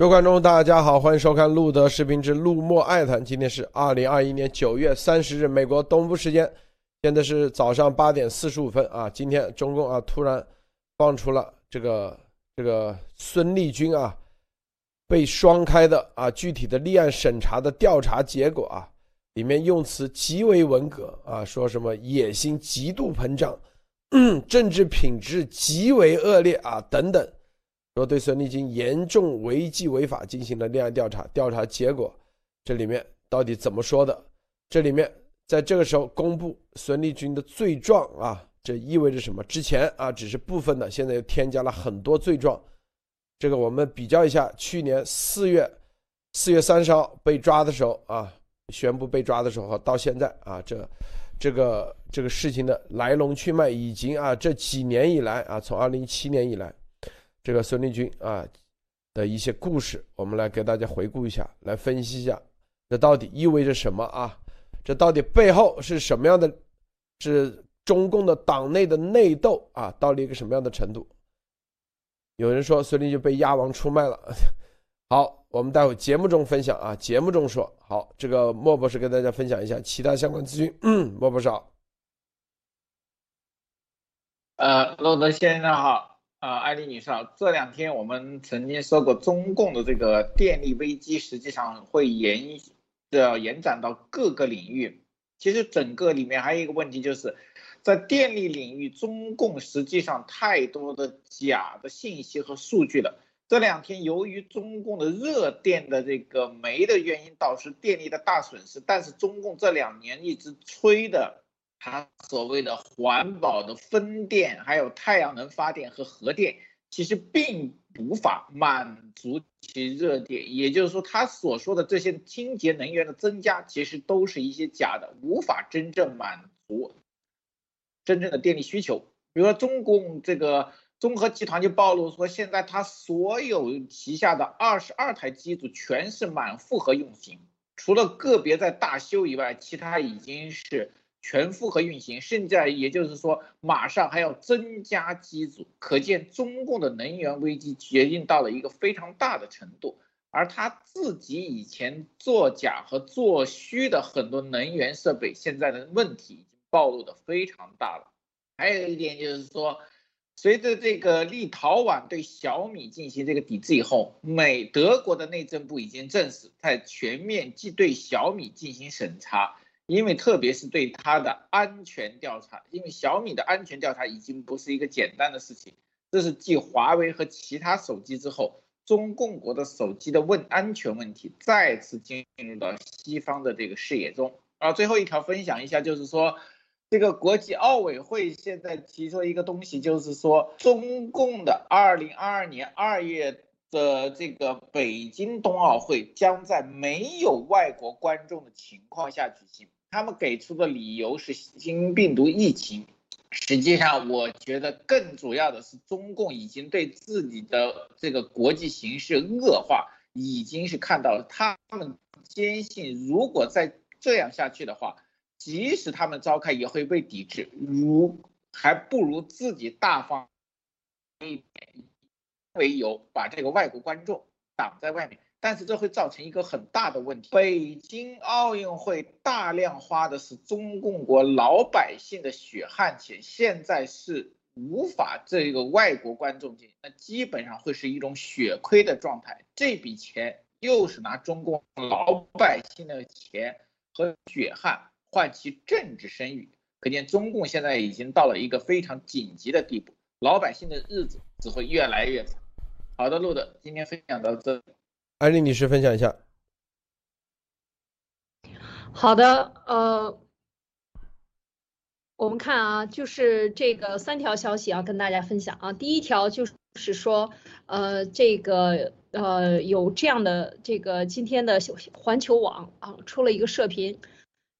各位观众，大家好，欢迎收看路德视频之路莫爱谈。今天是二零二一年九月三十日，美国东部时间，现在是早上八点四十五分啊。今天中共啊突然放出了这个这个孙立军啊被双开的啊具体的立案审查的调查结果啊，里面用词极为文革啊，说什么野心极度膨胀，政治品质极为恶劣啊等等。说对孙立军严重违纪违法进行了立案调查，调查结果这里面到底怎么说的？这里面在这个时候公布孙立军的罪状啊，这意味着什么？之前啊只是部分的，现在又添加了很多罪状。这个我们比较一下，去年四月四月三十号被抓的时候啊，宣布被抓的时候到现在啊，这这个这个事情的来龙去脉，已经啊这几年以来啊，从二零一七年以来。这个孙立军啊的一些故事，我们来给大家回顾一下，来分析一下，这到底意味着什么啊？这到底背后是什么样的？是中共的党内的内斗啊，到了一个什么样的程度？有人说孙立军被鸭王出卖了。好，我们待会节目中分享啊，节目中说。好，这个莫博士跟大家分享一下其他相关资讯。嗯，莫博士好。呃，罗德先生好。啊，艾丽女士啊。这两天我们曾经说过，中共的这个电力危机实际上会延的延展到各个领域。其实整个里面还有一个问题，就是在电力领域，中共实际上太多的假的信息和数据了。这两天由于中共的热电的这个煤的原因，导致电力的大损失。但是中共这两年一直吹的。它所谓的环保的风电，还有太阳能发电和核电，其实并无法满足其热点。也就是说，他所说的这些清洁能源的增加，其实都是一些假的，无法真正满足真正的电力需求。比如说，中共这个综合集团就暴露说，现在它所有旗下的二十二台机组全是满负荷运行，除了个别在大修以外，其他已经是。全负荷运行，甚至也就是说，马上还要增加机组，可见中共的能源危机决定到了一个非常大的程度。而他自己以前作假和作虚的很多能源设备，现在的问题已经暴露的非常大了。还有一点就是说，随着这个立陶宛对小米进行这个抵制以后，美德国的内政部已经证实，在全面即对小米进行审查。因为特别是对它的安全调查，因为小米的安全调查已经不是一个简单的事情，这是继华为和其他手机之后，中共国的手机的问安全问题再次进入到西方的这个视野中。啊，最后一条分享一下，就是说，这个国际奥委会现在提出一个东西，就是说，中共的二零二二年二月。的这个北京冬奥会将在没有外国观众的情况下举行。他们给出的理由是新病毒疫情。实际上，我觉得更主要的是，中共已经对自己的这个国际形势恶化，已经是看到了。他们坚信，如果再这样下去的话，即使他们召开也会被抵制。如还不如自己大方一点。为由把这个外国观众挡在外面，但是这会造成一个很大的问题。北京奥运会大量花的是中共国老百姓的血汗钱，现在是无法这个外国观众进，那基本上会是一种血亏的状态。这笔钱又是拿中共老百姓的钱和血汗换其政治声誉，可见中共现在已经到了一个非常紧急的地步，老百姓的日子只会越来越惨。好的，路的，今天分享到这。艾丽女士分享一下。好的，呃，我们看啊，就是这个三条消息要，跟大家分享啊。第一条就是说，呃，这个呃有这样的这个今天的环球网啊出了一个社评。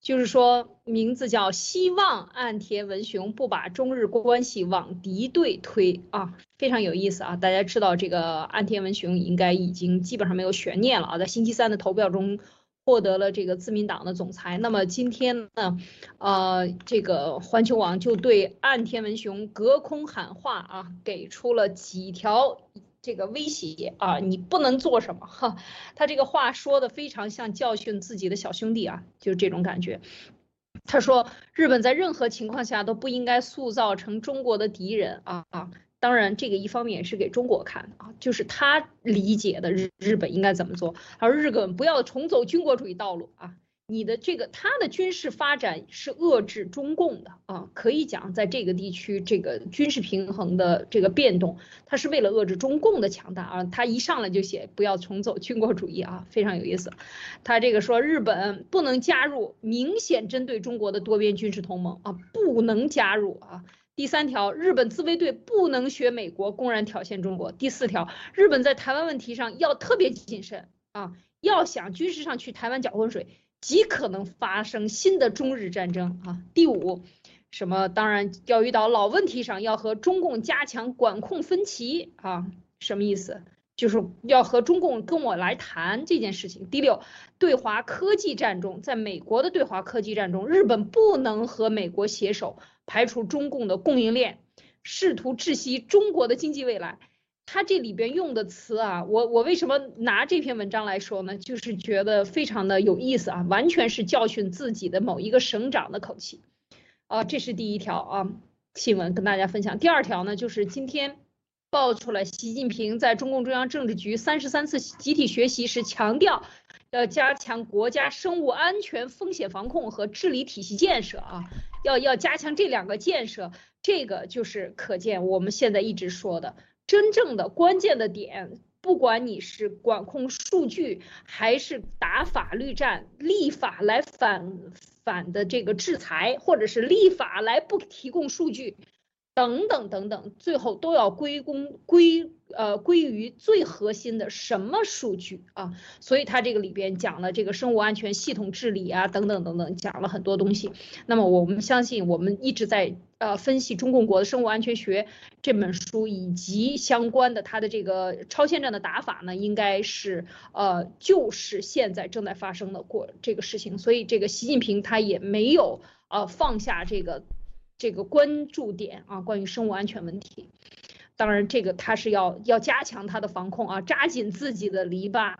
就是说，名字叫希望岸田文雄不把中日关系往敌对推啊，非常有意思啊！大家知道这个岸田文雄应该已经基本上没有悬念了啊，在星期三的投票中获得了这个自民党的总裁。那么今天呢，呃，这个环球网就对岸田文雄隔空喊话啊，给出了几条这个威胁啊，你不能做什么哈。他这个话说的非常像教训自己的小兄弟啊，就是这种感觉。他说，日本在任何情况下都不应该塑造成中国的敌人啊啊。当然，这个一方面也是给中国看的啊，就是他理解的日日本应该怎么做，而日本不要重走军国主义道路啊。你的这个他的军事发展是遏制中共的啊，可以讲在这个地区这个军事平衡的这个变动，他是为了遏制中共的强大啊。他一上来就写不要重走军国主义啊，非常有意思。他这个说日本不能加入明显针对中国的多边军事同盟啊，不能加入啊。第三条，日本自卫队不能学美国公然挑衅中国。第四条，日本在台湾问题上要特别谨慎啊，要想军事上去台湾搅浑水。极可能发生新的中日战争啊！第五，什么？当然，钓鱼岛老问题上要和中共加强管控分歧啊？什么意思？就是要和中共跟我来谈这件事情。第六，对华科技战中，在美国的对华科技战中，日本不能和美国携手排除中共的供应链，试图窒息中国的经济未来。他这里边用的词啊，我我为什么拿这篇文章来说呢？就是觉得非常的有意思啊，完全是教训自己的某一个省长的口气，啊，这是第一条啊新闻跟大家分享。第二条呢，就是今天爆出来，习近平在中共中央政治局三十三次集体学习时强调，要加强国家生物安全风险防控和治理体系建设啊，要要加强这两个建设，这个就是可见我们现在一直说的。真正的关键的点，不管你是管控数据，还是打法律战、立法来反反的这个制裁，或者是立法来不提供数据。等等等等，最后都要归功归呃归于最核心的什么数据啊？所以它这个里边讲了这个生物安全系统治理啊，等等等等，讲了很多东西。那么我们相信，我们一直在呃分析中共国的生物安全学这本书以及相关的它的这个超限战的打法呢，应该是呃就是现在正在发生的过这个事情。所以这个习近平他也没有呃放下这个。这个关注点啊，关于生物安全问题，当然这个他是要要加强他的防控啊，扎紧自己的篱笆。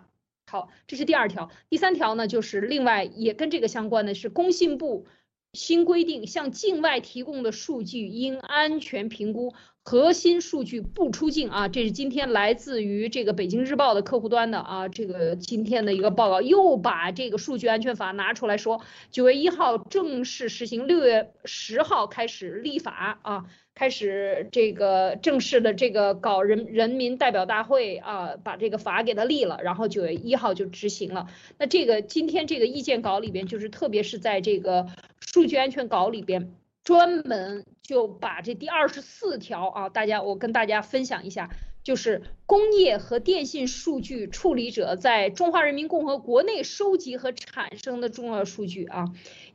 好，这是第二条。第三条呢，就是另外也跟这个相关的是工信部。新规定，向境外提供的数据应安全评估，核心数据不出境啊！这是今天来自于这个北京日报的客户端的啊，这个今天的一个报告，又把这个数据安全法拿出来说，九月一号正式实行，六月十号开始立法啊。开始这个正式的这个搞人人民代表大会啊，把这个法给他立了，然后九月一号就执行了。那这个今天这个意见稿里边，就是特别是在这个数据安全稿里边，专门就把这第二十四条啊，大家我跟大家分享一下。就是工业和电信数据处理者在中华人民共和国内收集和产生的重要数据啊，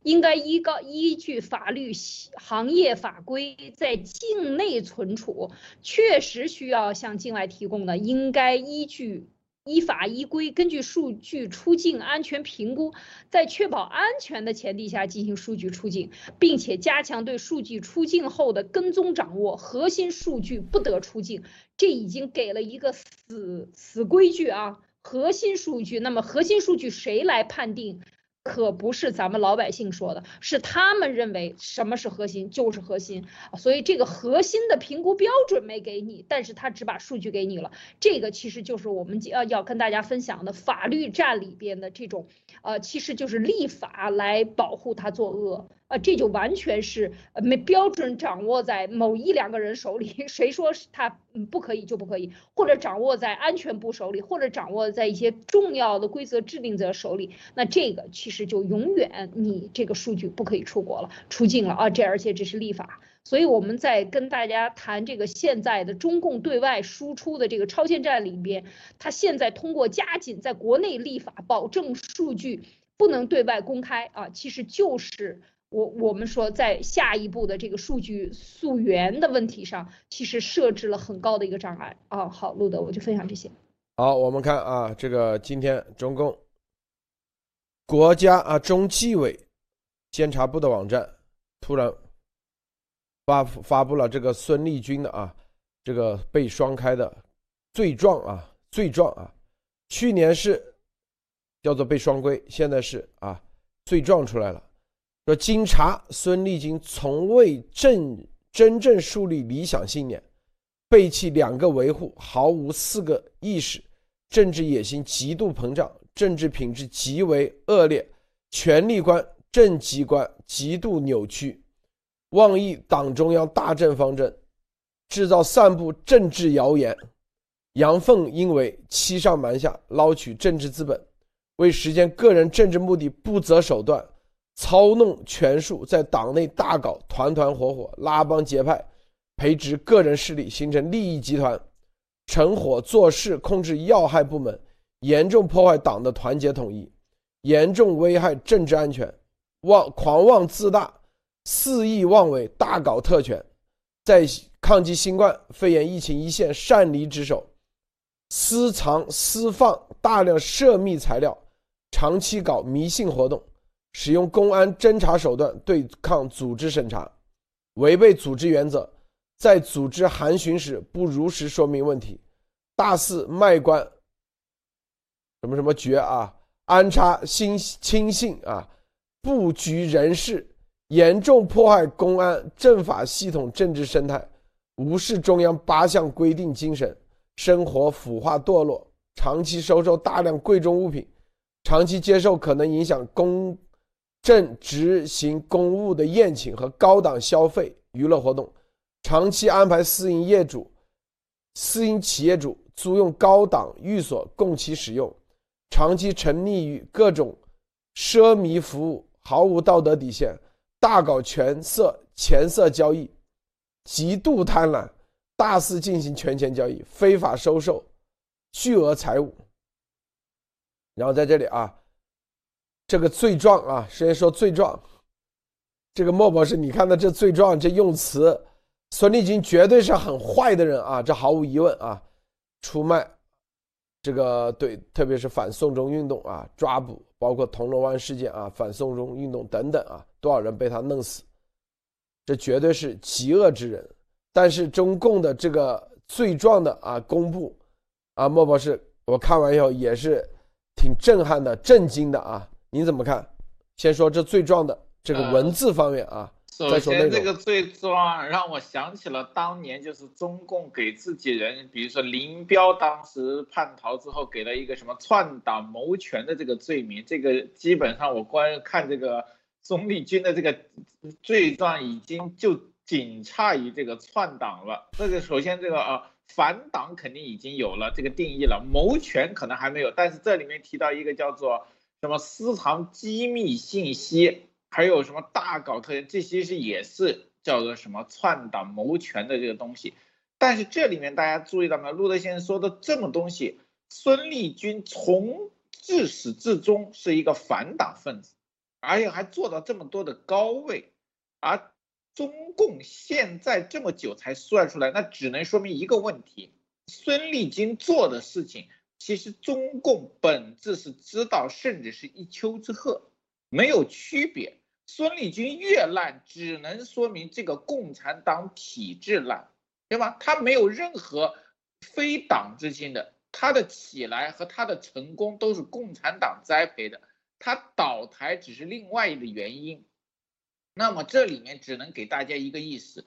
应该依高依据法律行业法规在境内存储，确实需要向境外提供的，应该依据。依法依规，根据数据出境安全评估，在确保安全的前提下进行数据出境，并且加强对数据出境后的跟踪掌握，核心数据不得出境。这已经给了一个死死规矩啊！核心数据，那么核心数据谁来判定？可不是咱们老百姓说的，是他们认为什么是核心就是核心，所以这个核心的评估标准没给你，但是他只把数据给你了。这个其实就是我们要要跟大家分享的法律战里边的这种，呃，其实就是立法来保护他作恶。啊，这就完全是呃没标准掌握在某一两个人手里，谁说是他嗯不可以就不可以，或者掌握在安全部手里，或者掌握在一些重要的规则制定者手里，那这个其实就永远你这个数据不可以出国了，出境了啊，这而且这是立法，所以我们在跟大家谈这个现在的中共对外输出的这个超限战里边，他现在通过加紧在国内立法，保证数据不能对外公开啊，其实就是。我我们说，在下一步的这个数据溯源的问题上，其实设置了很高的一个障碍啊。好，路德，我就分享这些。好，我们看啊，这个今天中共国家啊中纪委监察部的网站突然发发布了这个孙立军的啊这个被双开的罪状啊，罪状啊，去年是叫做被双规，现在是啊罪状出来了，说经查，孙立军从未正真正树立理想信念，背弃两个维护，毫无四个意识，政治野心极度膨胀，政治品质极为恶劣，权力观、政绩观极度扭曲，妄议党中央大政方针，制造散布政治谣言。杨凤因为欺上瞒下，捞取政治资本，为实现个人政治目的不择手段，操弄权术，在党内大搞团团伙伙，拉帮结派，培植个人势力，形成利益集团，成伙做事，控制要害部门，严重破坏党的团结统一，严重危害政治安全，妄狂妄自大，肆意妄为，大搞特权，在抗击新冠肺炎疫情一线擅离职守。私藏私放大量涉密材料，长期搞迷信活动，使用公安侦查手段对抗组织审查，违背组织原则，在组织函询时不如实说明问题，大肆卖官，什么什么爵啊，安插新亲信啊，布局人事，严重破坏公安政法系统政治生态，无视中央八项规定精神。生活腐化堕落，长期收受大量贵重物品，长期接受可能影响公正执行公务的宴请和高档消费娱乐活动，长期安排私营业主、私营企业主租用高档寓所供其使用，长期沉溺于各种奢靡服务，毫无道德底线，大搞权色钱色交易，极度贪婪。大肆进行权钱交易，非法收受巨额财物。然后在这里啊，这个罪状啊，先说罪状。这个莫博士，你看到这罪状这用词，孙立军绝对是很坏的人啊，这毫无疑问啊。出卖这个对，特别是反送中运动啊，抓捕，包括铜锣湾事件啊，反送中运动等等啊，多少人被他弄死，这绝对是极恶之人。但是中共的这个罪状的啊公布，啊莫博士，我看完以后也是挺震撼的、震惊的啊，您怎么看？先说这罪状的这个文字方面啊。首先，这个罪状让我想起了当年就是中共给自己人，比如说林彪当时叛逃之后给了一个什么篡党谋权的这个罪名，这个基本上我观看这个钟立军的这个罪状已经就。仅差于这个篡党了，这个首先这个啊反党肯定已经有了这个定义了，谋权可能还没有，但是这里面提到一个叫做什么私藏机密信息，还有什么大搞特权，这些是也是叫做什么篡党谋权的这个东西。但是这里面大家注意到没有？路德先生说的这么东西，孙立军从自始至终是一个反党分子，而且还做到这么多的高位，而。中共现在这么久才算出来，那只能说明一个问题：孙立军做的事情，其实中共本质是知道，甚至是一丘之貉，没有区别。孙立军越烂，只能说明这个共产党体制烂，对吧？他没有任何非党之心的，他的起来和他的成功都是共产党栽培的，他倒台只是另外一个原因。那么这里面只能给大家一个意思，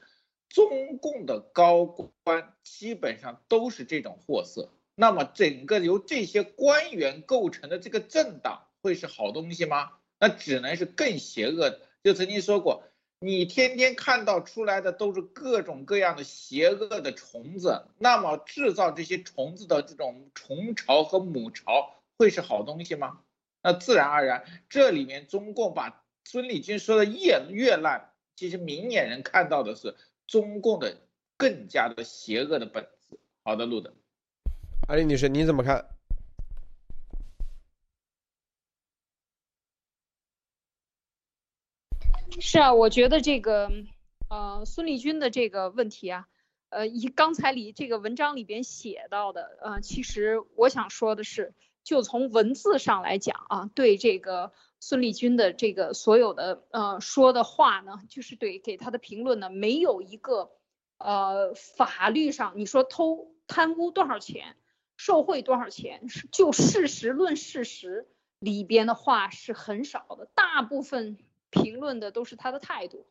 中共的高官基本上都是这种货色。那么整个由这些官员构成的这个政党会是好东西吗？那只能是更邪恶的。就曾经说过，你天天看到出来的都是各种各样的邪恶的虫子，那么制造这些虫子的这种虫巢和母巢会是好东西吗？那自然而然，这里面中共把。孙立军说的越越烂，其实明眼人看到的是中共的更加的邪恶的本质。好的，路德，阿丽女士，你怎么看？是啊，我觉得这个呃孙立军的这个问题啊，呃以刚才里这个文章里边写到的，呃其实我想说的是，就从文字上来讲啊，对这个。孙立军的这个所有的呃说的话呢，就是对给他的评论呢，没有一个呃法律上你说偷贪污多少钱，受贿多少钱，就事实论事实里边的话是很少的，大部分评论的都是他的态度。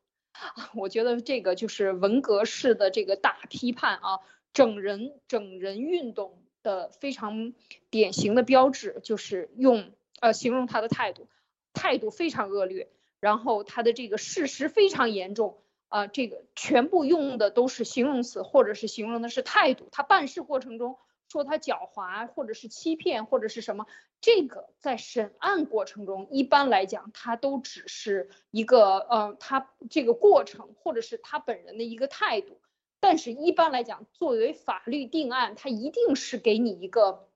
我觉得这个就是文革式的这个大批判啊，整人整人运动的非常典型的标志，就是用呃形容他的态度，态度非常恶劣，然后他的这个事实非常严重啊，这个全部用的都是形容词，或者是形容的是态度，他办事过程中。说他狡猾，或者是欺骗，或者是什么，这个在审案过程中，一般来讲，他都只是一个呃，他这个过程，或者是他本人的一个态度。但是，一般来讲，作为法律定案，他一定是给你一个，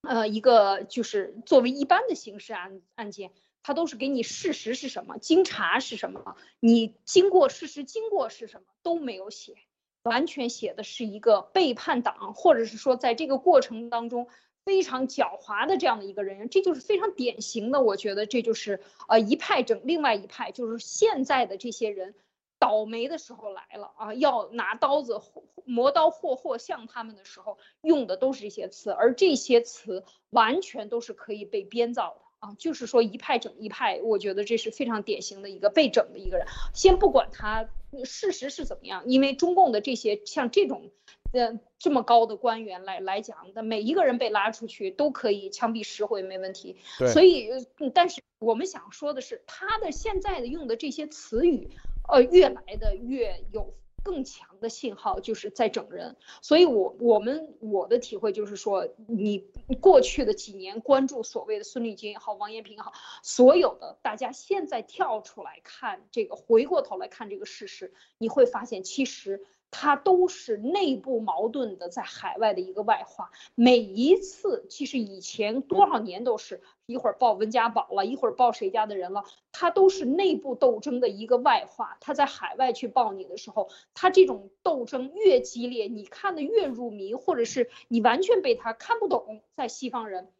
呃，一个就是作为一般的刑事案案件，他都是给你事实是什么，经查是什么，你经过事实经过是什么都没有写。完全写的是一个背叛党，或者是说在这个过程当中非常狡猾的这样的一个人，这就是非常典型的。我觉得这就是呃一派整另外一派，就是现在的这些人倒霉的时候来了啊，要拿刀子磨刀霍霍向他们的时候用的都是这些词，而这些词完全都是可以被编造的。啊，就是说一派整一派，我觉得这是非常典型的一个被整的一个人。先不管他事实是怎么样，因为中共的这些像这种，呃，这么高的官员来来讲的，每一个人被拉出去都可以枪毙十回没问题。所以，但是我们想说的是，他的现在的用的这些词语，呃，越来的越有。更强的信号就是在整人，所以我我们我的体会就是说，你过去的几年关注所谓的孙立军也好，王艳平也好，所有的大家现在跳出来看这个，回过头来看这个事实，你会发现其实。它都是内部矛盾的，在海外的一个外化。每一次，其实以前多少年都是一会儿报温家宝了，一会儿报谁家的人了，他都是内部斗争的一个外化。他在海外去报你的时候，他这种斗争越激烈，你看的越入迷，或者是你完全被他看不懂，在西方人，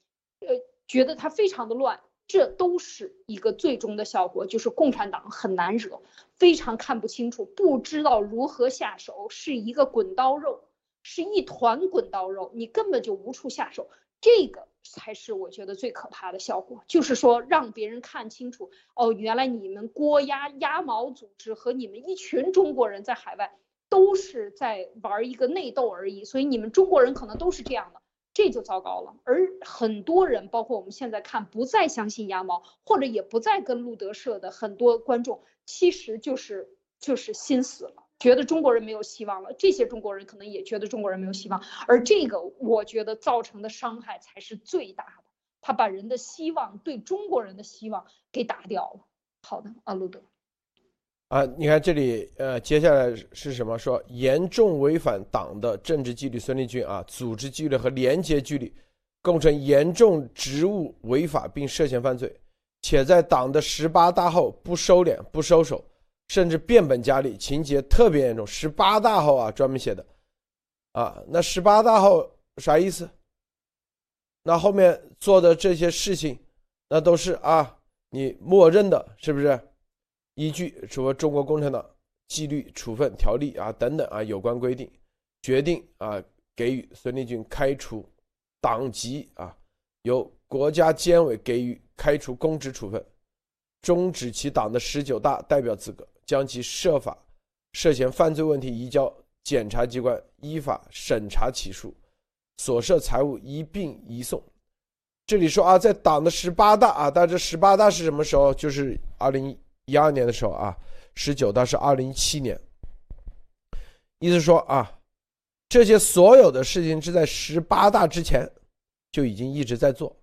呃，觉得他非常的乱。这都是一个最终的效果，就是共产党很难惹，非常看不清楚，不知道如何下手，是一个滚刀肉，是一团滚刀肉，你根本就无处下手。这个才是我觉得最可怕的效果，就是说让别人看清楚，哦，原来你们郭鸭鸭毛组织和你们一群中国人在海外都是在玩一个内斗而已，所以你们中国人可能都是这样的。这就糟糕了，而很多人，包括我们现在看，不再相信鸭毛，或者也不再跟路德社的很多观众，其实就是就是心死了，觉得中国人没有希望了。这些中国人可能也觉得中国人没有希望，而这个我觉得造成的伤害才是最大的，他把人的希望，对中国人的希望给打掉了。好的，阿路德。啊，你看这里，呃，接下来是什么？说严重违反党的政治纪律，孙立军啊，组织纪律和廉洁纪律，构成严重职务违法并涉嫌犯罪，且在党的十八大后不收敛、不收手，甚至变本加厉，情节特别严重。十八大后啊，专门写的，啊，那十八大后啥意思？那后面做的这些事情，那都是啊，你默认的，是不是？依据什么中国共产党纪律处分条例啊等等啊有关规定，决定啊给予孙立军开除党籍啊，由国家监委给予开除公职处分，终止其党的十九大代表资格，将其涉法涉嫌犯罪问题移交检察机关依法审查起诉，所涉财物一并移送。这里说啊，在党的十八大啊，但这十八大是什么时候？就是二零。一二年的时候啊，十九大是二零一七年，意思说啊，这些所有的事情是在十八大之前就已经一直在做，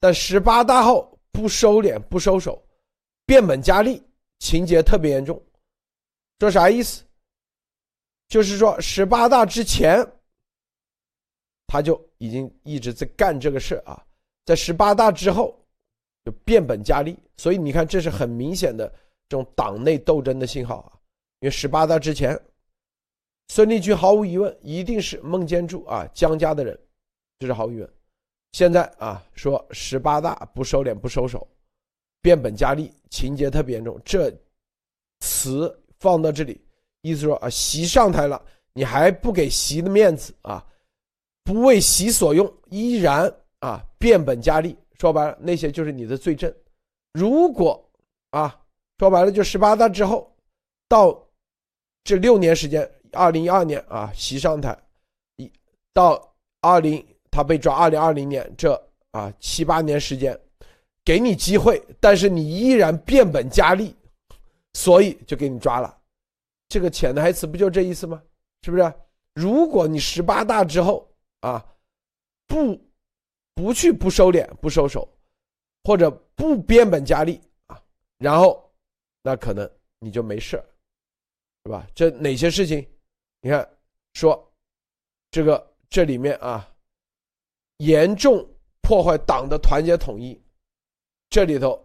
但十八大后不收敛不收手，变本加厉，情节特别严重。这啥意思？就是说十八大之前他就已经一直在干这个事啊，在十八大之后就变本加厉，所以你看这是很明显的。这种党内斗争的信号啊，因为十八大之前，孙立军毫无疑问一定是孟建柱啊江家的人，这是毫无疑问。现在啊说十八大不收敛不收手，变本加厉，情节特别严重。这词放到这里，意思说啊习上台了，你还不给习的面子啊？不为习所用，依然啊变本加厉。说白了，那些就是你的罪证。如果啊，说白了就十八大之后，到这六年时间，二零一二年啊，习上台，一到二零他被抓，二零二零年这啊七八年时间，给你机会，但是你依然变本加厉，所以就给你抓了。这个潜台词不就这意思吗？是不是？如果你十八大之后啊，不不去不收敛不收手，或者不变本加厉啊，然后那可能你就没事是吧？这哪些事情？你看，说这个这里面啊，严重破坏党的团结统一，这里头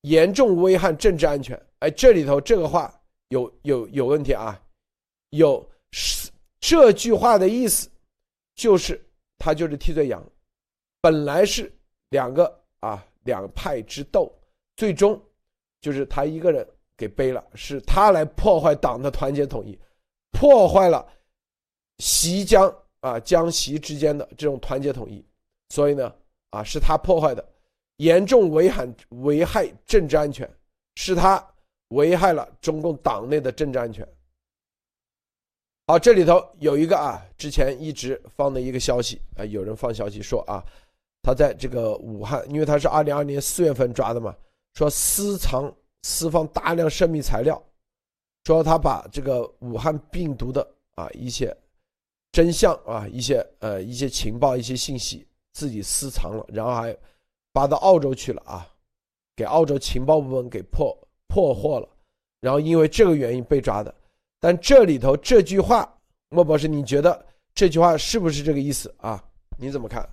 严重危害政治安全。哎，这里头这个话有有有问题啊，有是。这句话的意思，就是他就是替罪羊，本来是两个啊两派之斗，最终就是他一个人给背了，是他来破坏党的团结统一，破坏了习江啊江习之间的这种团结统一，所以呢啊是他破坏的，严重危害危害政治安全，是他危害了中共党内的政治安全。好，这里头有一个啊，之前一直放的一个消息啊，有人放消息说啊，他在这个武汉，因为他是二零二年四月份抓的嘛，说私藏私放大量涉密材料，说他把这个武汉病毒的啊一些真相啊一些呃一些情报一些信息自己私藏了，然后还发到澳洲去了啊，给澳洲情报部门给破破获了，然后因为这个原因被抓的。但这里头这句话，莫博士，你觉得这句话是不是这个意思啊？你怎么看？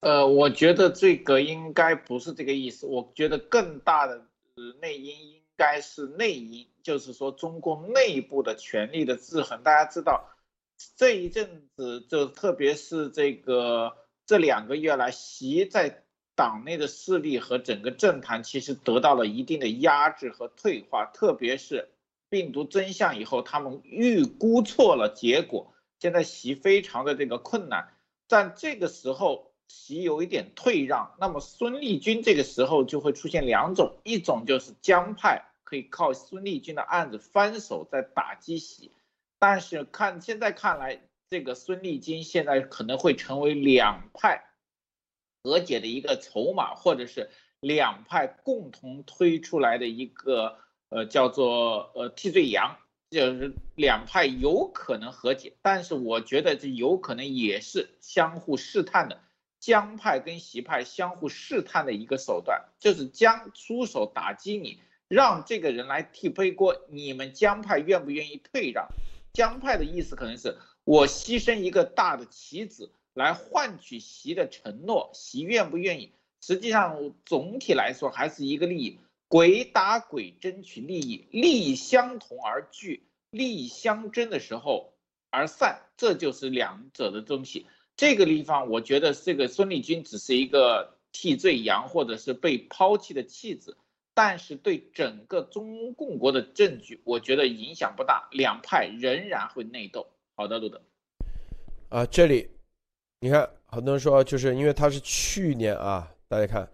呃，我觉得这个应该不是这个意思。我觉得更大的内因应该是内因，就是说中共内部的权力的制衡。大家知道，这一阵子就特别是这个这两个月来，习在。党内的势力和整个政坛其实得到了一定的压制和退化，特别是病毒真相以后，他们预估错了结果，现在习非常的这个困难。但这个时候，习有一点退让，那么孙立军这个时候就会出现两种，一种就是江派可以靠孙立军的案子翻手在打击习，但是看现在看来，这个孙立军现在可能会成为两派。和解的一个筹码，或者是两派共同推出来的一个呃叫做呃替罪羊，就是两派有可能和解，但是我觉得这有可能也是相互试探的，江派跟习派相互试探的一个手段，就是江出手打击你，让这个人来替背锅，你们江派愿不愿意退让？江派的意思可能是我牺牲一个大的棋子。来换取习的承诺，习愿不愿意？实际上，总体来说还是一个利益，鬼打鬼争取利益，利益相同而聚，利益相争的时候而散，这就是两者的东西。这个地方，我觉得这个孙立军只是一个替罪羊，或者是被抛弃的弃子，但是对整个中共国的政局，我觉得影响不大，两派仍然会内斗。好的，路德，啊，这里。你看，很多人说，就是因为他是去年啊，大家看，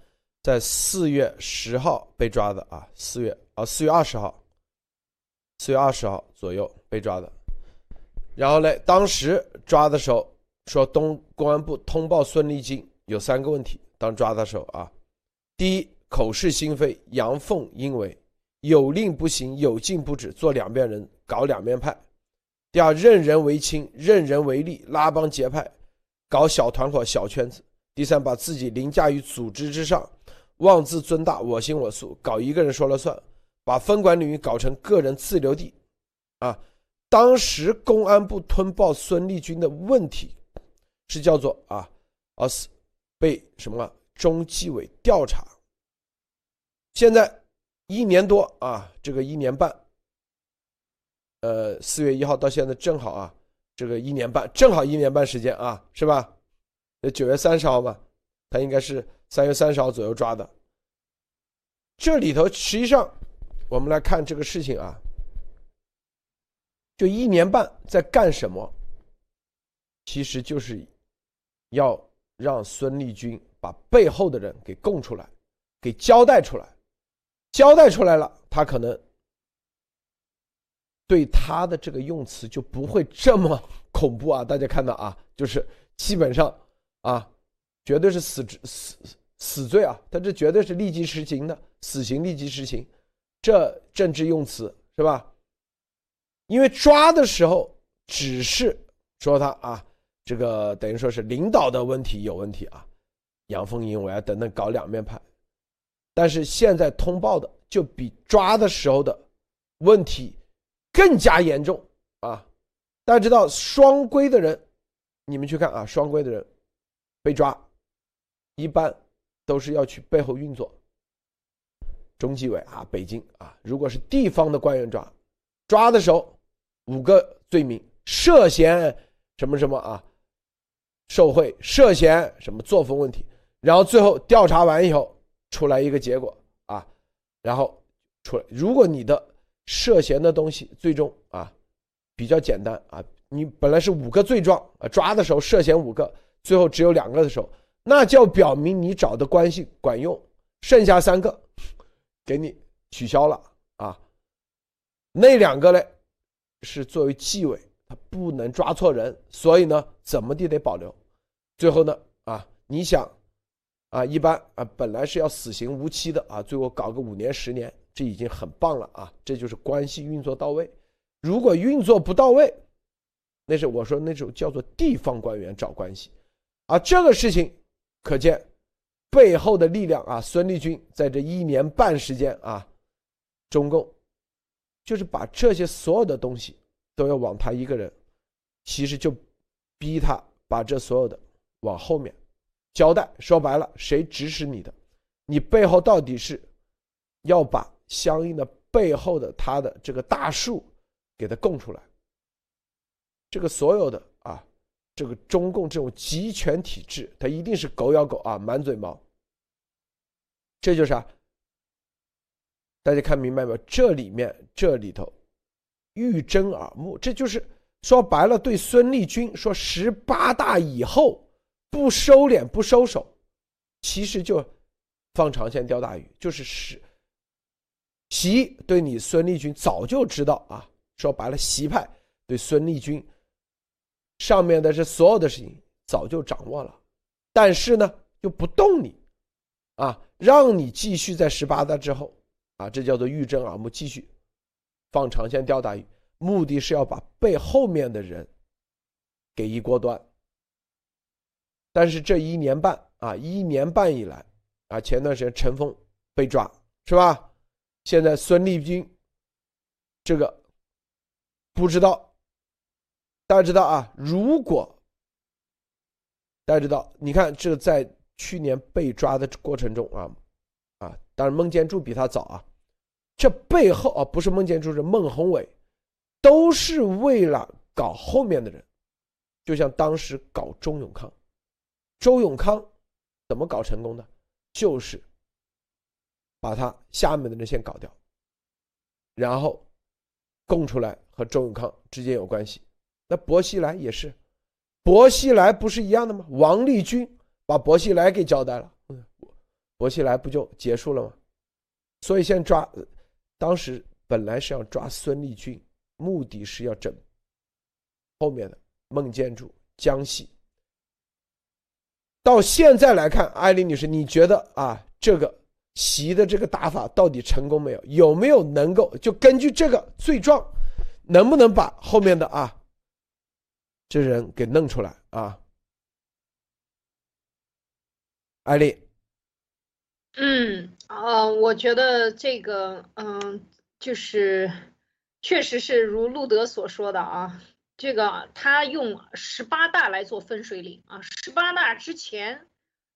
在四月十号被抓的啊，四月啊，四月二十号，四月二十号左右被抓的。然后呢，当时抓的时候说，东公安部通报孙立军有三个问题。当抓的时候啊，第一，口是心非，阳奉阴违，有令不行，有禁不止，做两边人，搞两边派。第二，任人唯亲，任人唯利，拉帮结派。搞小团伙、小圈子。第三，把自己凌驾于组织之上，妄自尊大，我行我素，搞一个人说了算，把分管领域搞成个人自留地。啊，当时公安部通报孙立军的问题，是叫做啊，啊是被什么中纪委调查。现在一年多啊，这个一年半，呃，四月一号到现在正好啊。这个一年半，正好一年半时间啊，是吧？呃，九月三十号嘛，他应该是三月三十号左右抓的。这里头实际上，我们来看这个事情啊，就一年半在干什么？其实就是要让孙立军把背后的人给供出来，给交代出来，交代出来了，他可能对他的这个用词就不会这么恐怖啊！大家看到啊，就是基本上啊，绝对是死死死罪啊，他这绝对是立即实行的，死刑立即实行，这政治用词是吧？因为抓的时候只是说他啊，这个等于说是领导的问题有问题啊，阳奉阴违啊等等搞两面派，但是现在通报的就比抓的时候的问题。更加严重啊！大家知道双规的人，你们去看啊，双规的人被抓，一般都是要去背后运作。中纪委啊，北京啊，如果是地方的官员抓，抓的时候五个罪名，涉嫌什么什么啊，受贿，涉嫌什么作风问题，然后最后调查完以后出来一个结果啊，然后出来，如果你的。涉嫌的东西最终啊比较简单啊，你本来是五个罪状啊，抓的时候涉嫌五个，最后只有两个的时候，那就表明你找的关系管用，剩下三个 给你取消了啊。那两个嘞是作为纪委，他不能抓错人，所以呢怎么地得保留。最后呢啊，你想啊，一般啊本来是要死刑无期的啊，最后搞个五年十年。这已经很棒了啊！这就是关系运作到位。如果运作不到位，那是我说那种叫做地方官员找关系，啊，这个事情可见背后的力量啊。孙立军在这一年半时间啊，中共就是把这些所有的东西都要往他一个人，其实就逼他把这所有的往后面交代。说白了，谁指使你的？你背后到底是要把？相应的背后的他的这个大树，给他供出来。这个所有的啊，这个中共这种集权体制，它一定是狗咬狗啊，满嘴毛。这就是啊，大家看明白没有？这里面这里头，欲睁耳目，这就是说白了，对孙立军说十八大以后不收敛不收手，其实就放长线钓大鱼，就是十。习对你孙立军早就知道啊，说白了，习派对孙立军上面的这所有的事情早就掌握了，但是呢，又不动你，啊，让你继续在十八大之后，啊，这叫做欲睁耳目，继续放长线钓大鱼，目的是要把背后面的人给一锅端。但是这一年半啊，一年半以来，啊，前段时间陈峰被抓，是吧？现在孙立军，这个不知道，大家知道啊？如果大家知道，你看这个在去年被抓的过程中啊，啊，当然孟建柱比他早啊，这背后啊不是孟建柱是孟宏伟，都是为了搞后面的人，就像当时搞周永康，周永康怎么搞成功的？就是。把他下面的人先搞掉，然后供出来和周永康之间有关系。那薄熙来也是，薄熙来不是一样的吗？王立军把薄熙来给交代了，薄熙来不就结束了吗？所以先抓，当时本来是要抓孙立军，目的是要整后面的孟建柱、江西。到现在来看，艾琳女士，你觉得啊，这个？习的这个打法到底成功没有？有没有能够就根据这个罪状，能不能把后面的啊这人给弄出来啊？艾丽，嗯，呃，我觉得这个，嗯，就是确实是如路德所说的啊，这个他用十八大来做分水岭啊，十八大之前。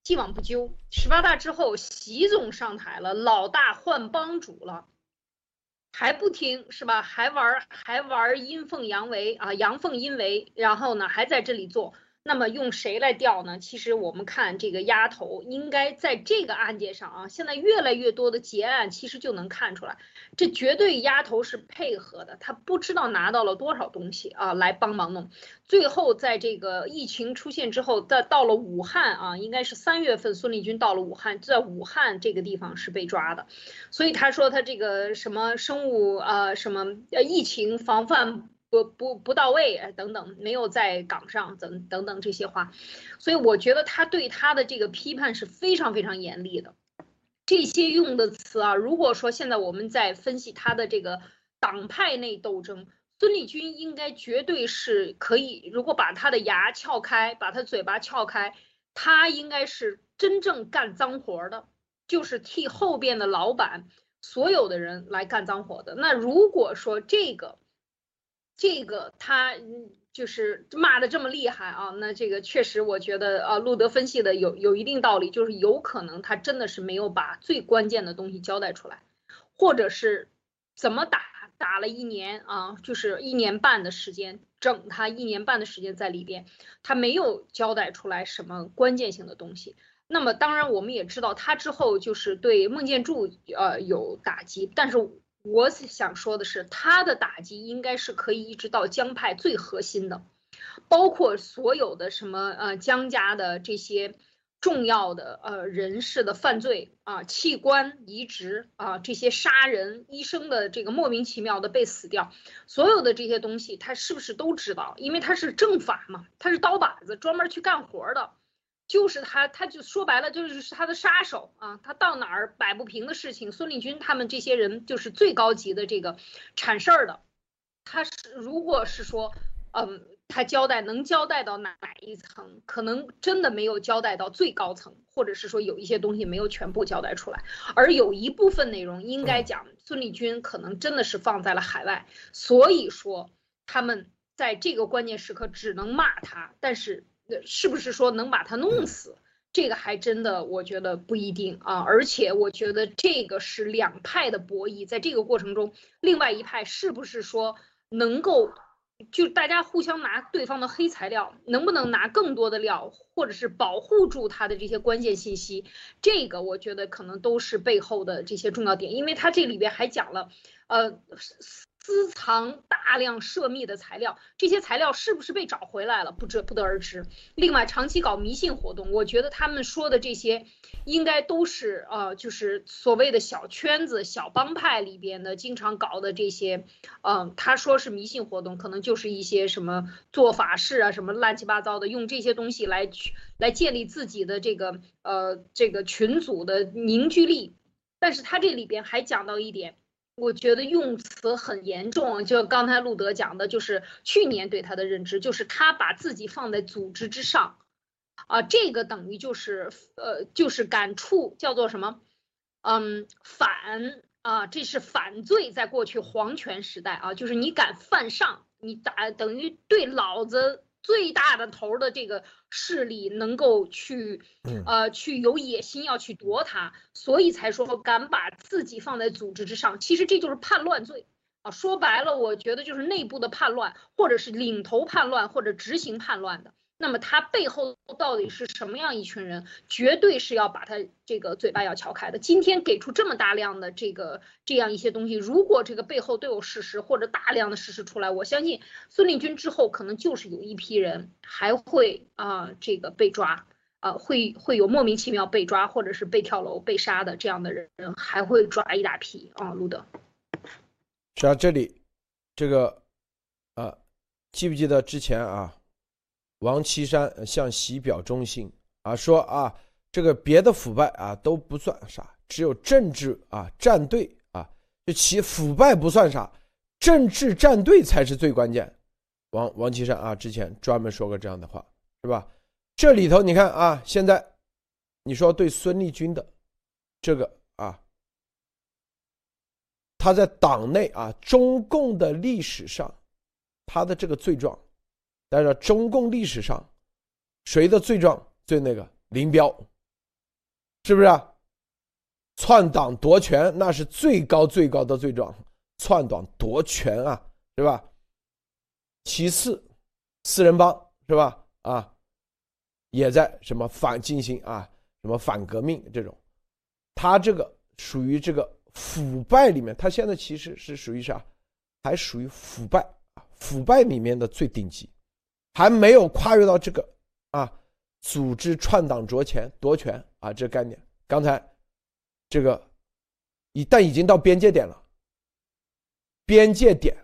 既往不咎，十八大之后，习总上台了，老大换帮主了，还不听是吧？还玩还玩阴奉阳违啊，阳奉阴违，然后呢，还在这里做。那么用谁来调呢？其实我们看这个丫头，应该在这个案件上啊，现在越来越多的结案，其实就能看出来，这绝对丫头是配合的，她不知道拿到了多少东西啊，来帮忙弄。最后在这个疫情出现之后，到到了武汉啊，应该是三月份，孙立军到了武汉，在武汉这个地方是被抓的，所以他说他这个什么生物呃什么呃疫情防范。不不不到位，等等，没有在岗上，等等等这些话，所以我觉得他对他的这个批判是非常非常严厉的。这些用的词啊，如果说现在我们在分析他的这个党派内斗争，孙立军应该绝对是可以，如果把他的牙撬开，把他嘴巴撬开，他应该是真正干脏活的，就是替后边的老板所有的人来干脏活的。那如果说这个，这个他就是骂的这么厉害啊，那这个确实我觉得啊，路德分析的有有一定道理，就是有可能他真的是没有把最关键的东西交代出来，或者是怎么打打了一年啊，就是一年半的时间整他一年半的时间在里边，他没有交代出来什么关键性的东西。那么当然我们也知道他之后就是对孟建柱呃有打击，但是。我想说的是，他的打击应该是可以一直到江派最核心的，包括所有的什么呃江家的这些重要的呃人士的犯罪啊，器官移植啊，这些杀人医生的这个莫名其妙的被死掉，所有的这些东西他是不是都知道？因为他是正法嘛，他是刀把子，专门去干活的。就是他，他就说白了，就是他的杀手啊！他到哪儿摆不平的事情，孙立军他们这些人就是最高级的这个铲事儿的。他是如果是说，嗯，他交代能交代到哪一层，可能真的没有交代到最高层，或者是说有一些东西没有全部交代出来，而有一部分内容应该讲孙立军可能真的是放在了海外，所以说他们在这个关键时刻只能骂他，但是。是不是说能把他弄死？这个还真的，我觉得不一定啊。而且我觉得这个是两派的博弈，在这个过程中，另外一派是不是说能够就大家互相拿对方的黑材料，能不能拿更多的料，或者是保护住他的这些关键信息？这个我觉得可能都是背后的这些重要点，因为他这里边还讲了，呃。私藏大量涉密的材料，这些材料是不是被找回来了？不知不得而知。另外，长期搞迷信活动，我觉得他们说的这些，应该都是呃，就是所谓的小圈子、小帮派里边的经常搞的这些，嗯，他说是迷信活动，可能就是一些什么做法事啊，什么乱七八糟的，用这些东西来去来建立自己的这个呃这个群组的凝聚力。但是他这里边还讲到一点。我觉得用词很严重，就刚才路德讲的，就是去年对他的认知，就是他把自己放在组织之上，啊，这个等于就是呃，就是敢触叫做什么，嗯，反啊，这是反罪，在过去皇权时代啊，就是你敢犯上，你打等于对老子。最大的头的这个势力能够去，呃，去有野心要去夺它，所以才说敢把自己放在组织之上。其实这就是叛乱罪啊！说白了，我觉得就是内部的叛乱，或者是领头叛乱，或者执行叛乱的。那么他背后到底是什么样一群人？绝对是要把他这个嘴巴要撬开的。今天给出这么大量的这个这样一些东西，如果这个背后都有事实或者大量的事实出来，我相信孙立军之后可能就是有一批人还会啊这个被抓啊会会有莫名其妙被抓或者是被跳楼被杀的这样的人还会抓一大批啊。路德，是啊，这里这个呃记不记得之前啊？王岐山向习表忠心啊，说啊，这个别的腐败啊都不算啥，只有政治啊站队啊，就其腐败不算啥，政治站队才是最关键。王王岐山啊，之前专门说过这样的话，是吧？这里头你看啊，现在你说对孙立军的这个啊，他在党内啊，中共的历史上，他的这个罪状。但是中共历史上，谁的罪状最那个？林彪，是不是？篡党夺权那是最高最高的罪状，篡党夺权啊，是吧？其次，四人帮是吧？啊，也在什么反进行啊，什么反革命这种，他这个属于这个腐败里面，他现在其实是属于啥？还属于腐败啊，腐败里面的最顶级，还没有跨越到这个啊，组织篡党夺权夺权啊这概念。刚才这个一旦已经到边界点了，边界点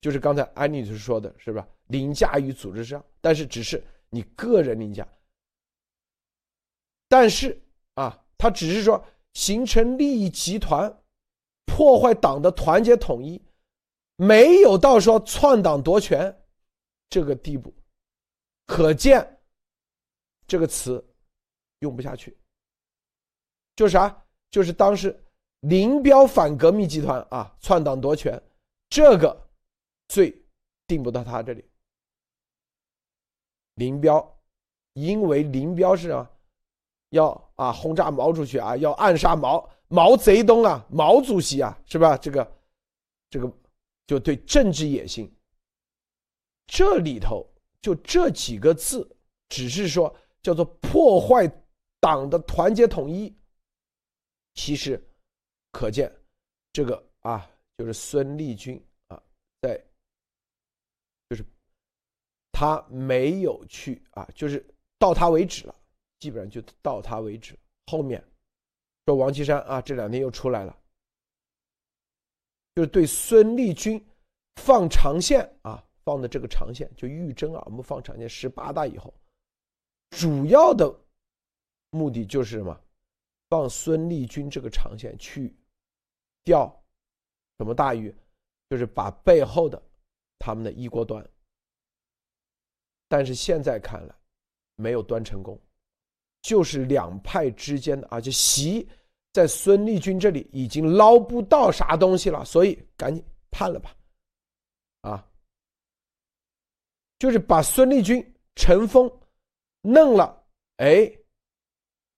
就是刚才安妮女士说的是吧？凌驾于组织上，但是只是你个人凌驾，但是啊，他只是说形成利益集团，破坏党的团结统一。没有到说篡党夺权这个地步，可见这个词用不下去。就是啥？就是当时林彪反革命集团啊，篡党夺权，这个罪定不到他这里。林彪因为林彪是啊，要啊轰炸毛主席啊，要暗杀毛毛泽东啊，毛主席啊，是吧？这个这个。就对政治野心，这里头就这几个字，只是说叫做破坏党的团结统一。其实，可见这个啊，就是孙立军啊，在就是他没有去啊，就是到他为止了，基本上就到他为止。后面说王岐山啊，这两天又出来了。就是对孙立军放长线啊，放的这个长线就玉珍啊，我们放长线十八大以后，主要的目的就是什么？放孙立军这个长线去钓什么大鱼？就是把背后的他们的一锅端。但是现在看来没有端成功，就是两派之间的啊，就习。在孙立军这里已经捞不到啥东西了，所以赶紧判了吧，啊，就是把孙立军尘封弄了，哎，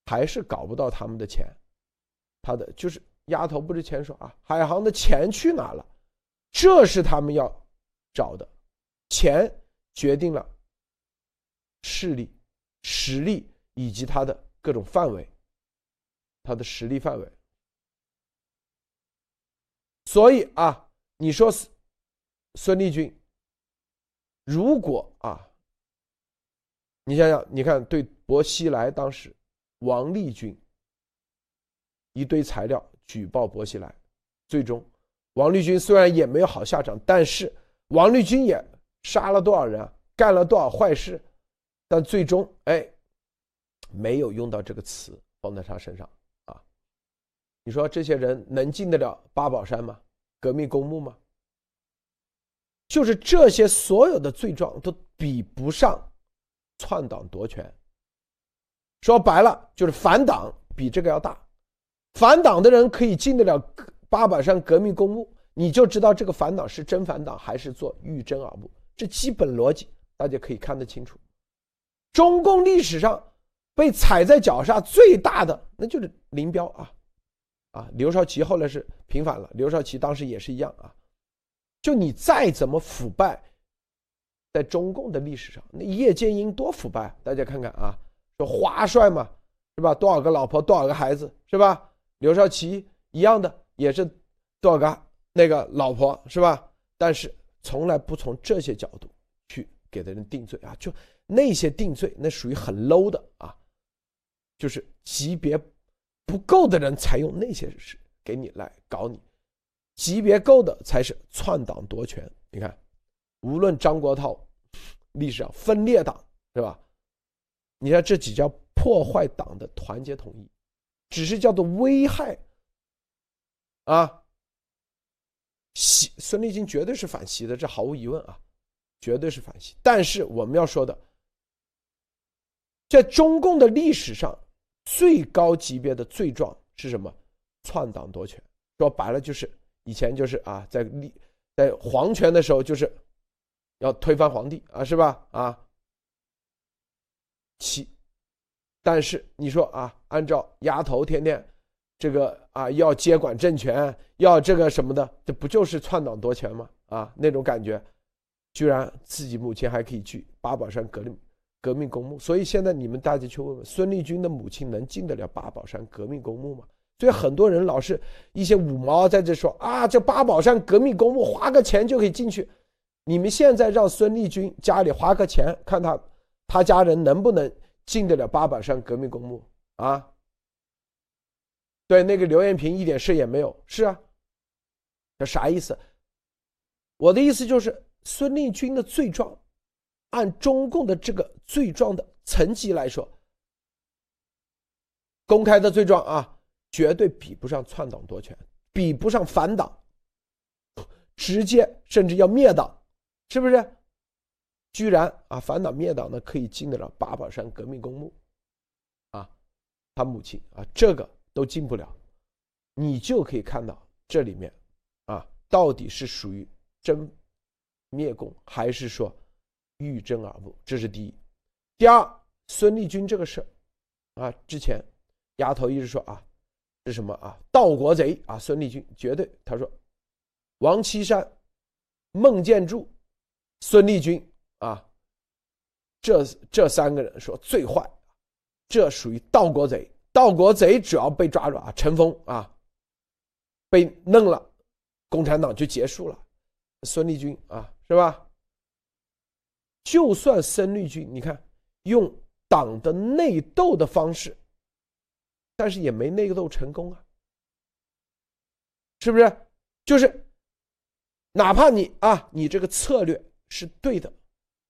还是搞不到他们的钱，他的就是丫头不是钱说啊，海航的钱去哪了？这是他们要找的，钱决定了势力、实力以及他的各种范围。他的实力范围，所以啊，你说孙立军，如果啊，你想想，你看对薄熙来当时，王立军一堆材料举报薄熙来，最终王立军虽然也没有好下场，但是王立军也杀了多少人啊，干了多少坏事，但最终哎，没有用到这个词放在他身上啊。你说这些人能进得了八宝山吗？革命公墓吗？就是这些所有的罪状都比不上篡党夺权。说白了就是反党比这个要大。反党的人可以进得了八宝山革命公墓，你就知道这个反党是真反党还是做欲真耳目。这基本逻辑大家可以看得清楚。中共历史上被踩在脚下最大的那就是林彪啊。啊，刘少奇后来是平反了。刘少奇当时也是一样啊，就你再怎么腐败，在中共的历史上，那叶剑英多腐败，大家看看啊，说华帅嘛，是吧？多少个老婆，多少个孩子，是吧？刘少奇一样的，也是多少个那个老婆，是吧？但是从来不从这些角度去给的人定罪啊，就那些定罪，那属于很 low 的啊，就是级别。不够的人才用那些事给你来搞你，级别够的才是篡党夺权。你看，无论张国焘历史上分裂党对吧？你看这几叫破坏党的团结统一，只是叫做危害啊。习孙立军绝对是反习的，这毫无疑问啊，绝对是反习。但是我们要说的，在中共的历史上。最高级别的罪状是什么？篡党夺权。说白了就是以前就是啊，在立在皇权的时候就是要推翻皇帝啊，是吧？啊，七。但是你说啊，按照丫头天天这个啊要接管政权，要这个什么的，这不就是篡党夺权吗？啊，那种感觉，居然自己母亲还可以去八宝山革命革命公墓。所以现在你们大家去问问，孙立军的母亲能进得了八宝山革命公墓吗？所以很多人老是一些五毛在这说啊，这八宝山革命公墓花个钱就可以进去。你们现在让孙立军家里花个钱，看他他家人能不能进得了八宝山革命公墓啊？对，那个刘艳平一点事也没有。是啊，这啥意思？我的意思就是孙立军的罪状，按中共的这个罪状的层级来说，公开的罪状啊，绝对比不上篡党夺权，比不上反党，直接甚至要灭党。是不是？居然啊，反党灭党的可以进得了八宝山革命公墓，啊，他母亲啊，这个都进不了，你就可以看到这里面，啊，到底是属于真灭共，还是说欲真而不？这是第一。第二，孙立军这个事儿，啊，之前丫头一直说啊，是什么啊？盗国贼啊！孙立军绝对，他说，王岐山、孟建柱。孙立军啊，这这三个人说最坏，这属于盗国贼。盗国贼只要被抓住啊，陈峰啊，被弄了，共产党就结束了。孙立军啊，是吧？就算孙立军，你看用党的内斗的方式，但是也没内斗成功啊，是不是？就是哪怕你啊，你这个策略。是对的，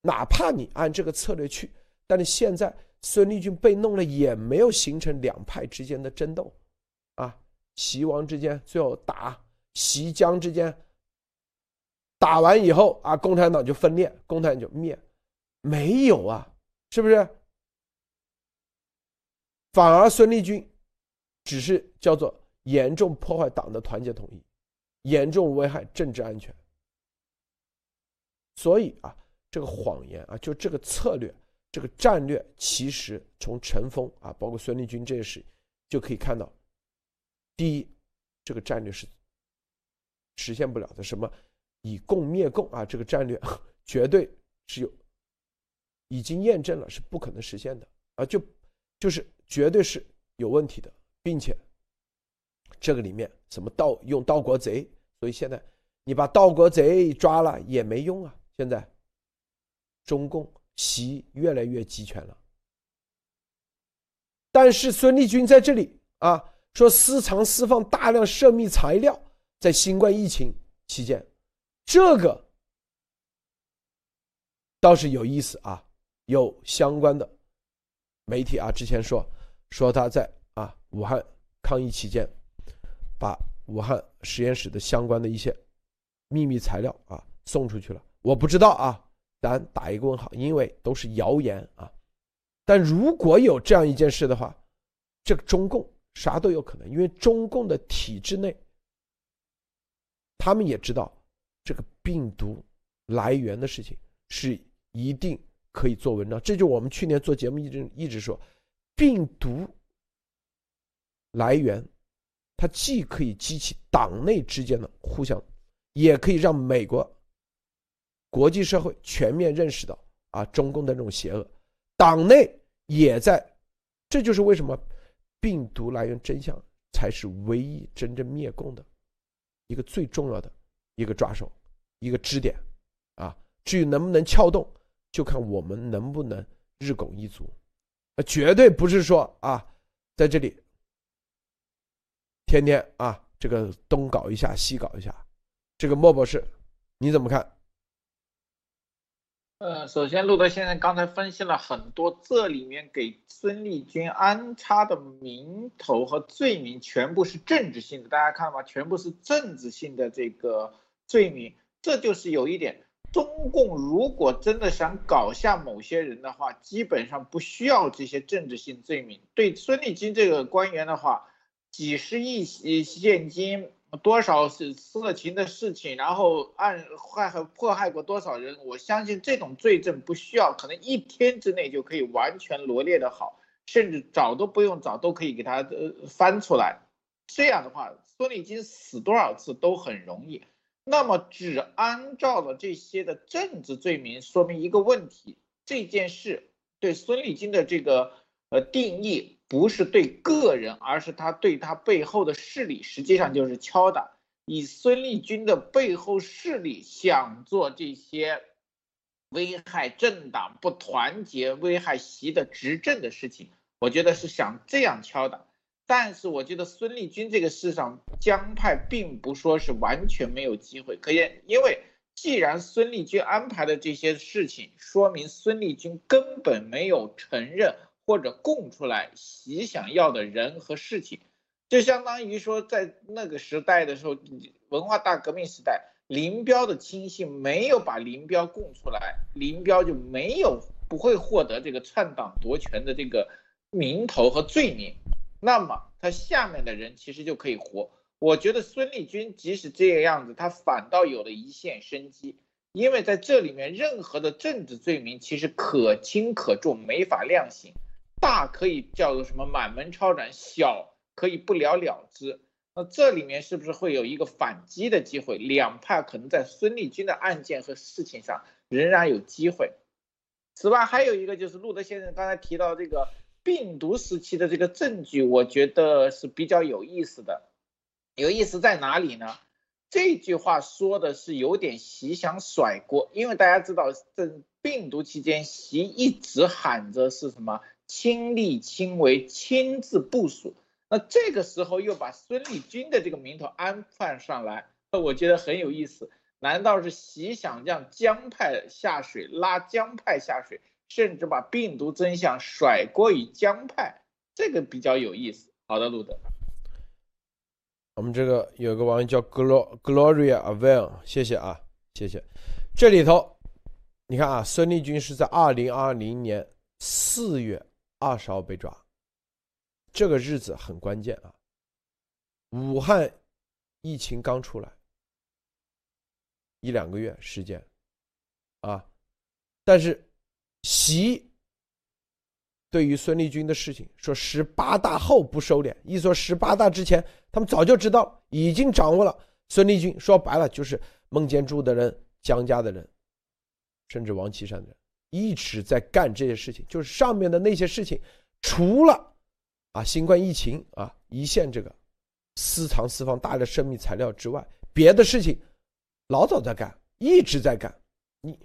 哪怕你按这个策略去，但是现在孙立军被弄了，也没有形成两派之间的争斗，啊，齐王之间最后打齐江之间，打完以后啊，共产党就分裂，共产党就灭，没有啊，是不是？反而孙立军只是叫做严重破坏党的团结统一，严重危害政治安全。所以啊，这个谎言啊，就这个策略，这个战略，其实从陈峰啊，包括孙立军这些事，就可以看到，第一，这个战略是实现不了的。什么以共灭共啊，这个战略 绝对是有，已经验证了是不可能实现的啊，就就是绝对是有问题的，并且这个里面什么盗用盗国贼，所以现在你把盗国贼抓了也没用啊。现在，中共习越来越集权了，但是孙立军在这里啊说私藏私放大量涉密材料，在新冠疫情期间，这个倒是有意思啊，有相关的媒体啊之前说说他在武汉抗疫期间，把武汉实验室的相关的一些秘密材料啊送出去了。我不知道啊，咱打一个问号，因为都是谣言啊。但如果有这样一件事的话，这个中共啥都有可能，因为中共的体制内，他们也知道这个病毒来源的事情是一定可以做文章。这就我们去年做节目一直一直说，病毒来源，它既可以激起党内之间的互相，也可以让美国。国际社会全面认识到啊，中共的这种邪恶，党内也在，这就是为什么病毒来源真相才是唯一真正灭共的一个最重要的一个抓手，一个支点啊。至于能不能撬动，就看我们能不能日拱一卒，绝对不是说啊，在这里天天啊这个东搞一下西搞一下。这个莫博士，你怎么看？呃，首先，路德先生刚才分析了很多，这里面给孙立军安插的名头和罪名全部是政治性的，大家看到吗，全部是政治性的这个罪名，这就是有一点，中共如果真的想搞下某些人的话，基本上不需要这些政治性罪名。对孙立军这个官员的话，几十亿现金。多少是色情的事情，然后暗害和迫害过多少人？我相信这种罪证不需要，可能一天之内就可以完全罗列的好，甚至找都不用找，都可以给他呃翻出来。这样的话，孙立军死多少次都很容易。那么只按照了这些的政治罪名，说明一个问题：这件事对孙立军的这个呃定义不是对个人，而是他对他背后的势力，实际上就是敲打，以孙立军的背后势力想做这些危害政党不团结、危害习的执政的事情，我觉得是想这样敲打。但是我觉得孙立军这个事上，江派并不说是完全没有机会，可以，因为。既然孙立军安排的这些事情，说明孙立军根本没有承认或者供出来习想要的人和事情，就相当于说，在那个时代的时候，文化大革命时代，林彪的亲信没有把林彪供出来，林彪就没有不会获得这个篡党夺权的这个名头和罪名，那么他下面的人其实就可以活。我觉得孙立军即使这个样子，他反倒有了一线生机，因为在这里面任何的政治罪名其实可轻可重，没法量刑，大可以叫做什么满门抄斩，小可以不了了之。那这里面是不是会有一个反击的机会？两派可能在孙立军的案件和事情上仍然有机会。此外，还有一个就是路德先生刚才提到这个病毒时期的这个证据，我觉得是比较有意思的。有意思在哪里呢？这句话说的是有点习想甩锅，因为大家知道，这病毒期间，习一直喊着是什么亲力亲为、亲自部署，那这个时候又把孙立军的这个名头安放上来，我觉得很有意思。难道是习想让江派下水，拉江派下水，甚至把病毒真相甩锅于江派？这个比较有意思。好的，路德。我们这个有个网友叫 Gloria Avel，谢谢啊，谢谢。这里头，你看啊，孙立军是在二零二零年四月二十号被抓，这个日子很关键啊。武汉疫情刚出来一两个月时间啊，但是习。对于孙立军的事情，说十八大后不收敛，一说十八大之前，他们早就知道，已经掌握了。孙立军说白了就是孟建柱的人、江家的人，甚至王岐山的人，一直在干这些事情。就是上面的那些事情，除了啊新冠疫情啊一线这个私藏私放大量生命材料之外，别的事情老早在干，一直在干。你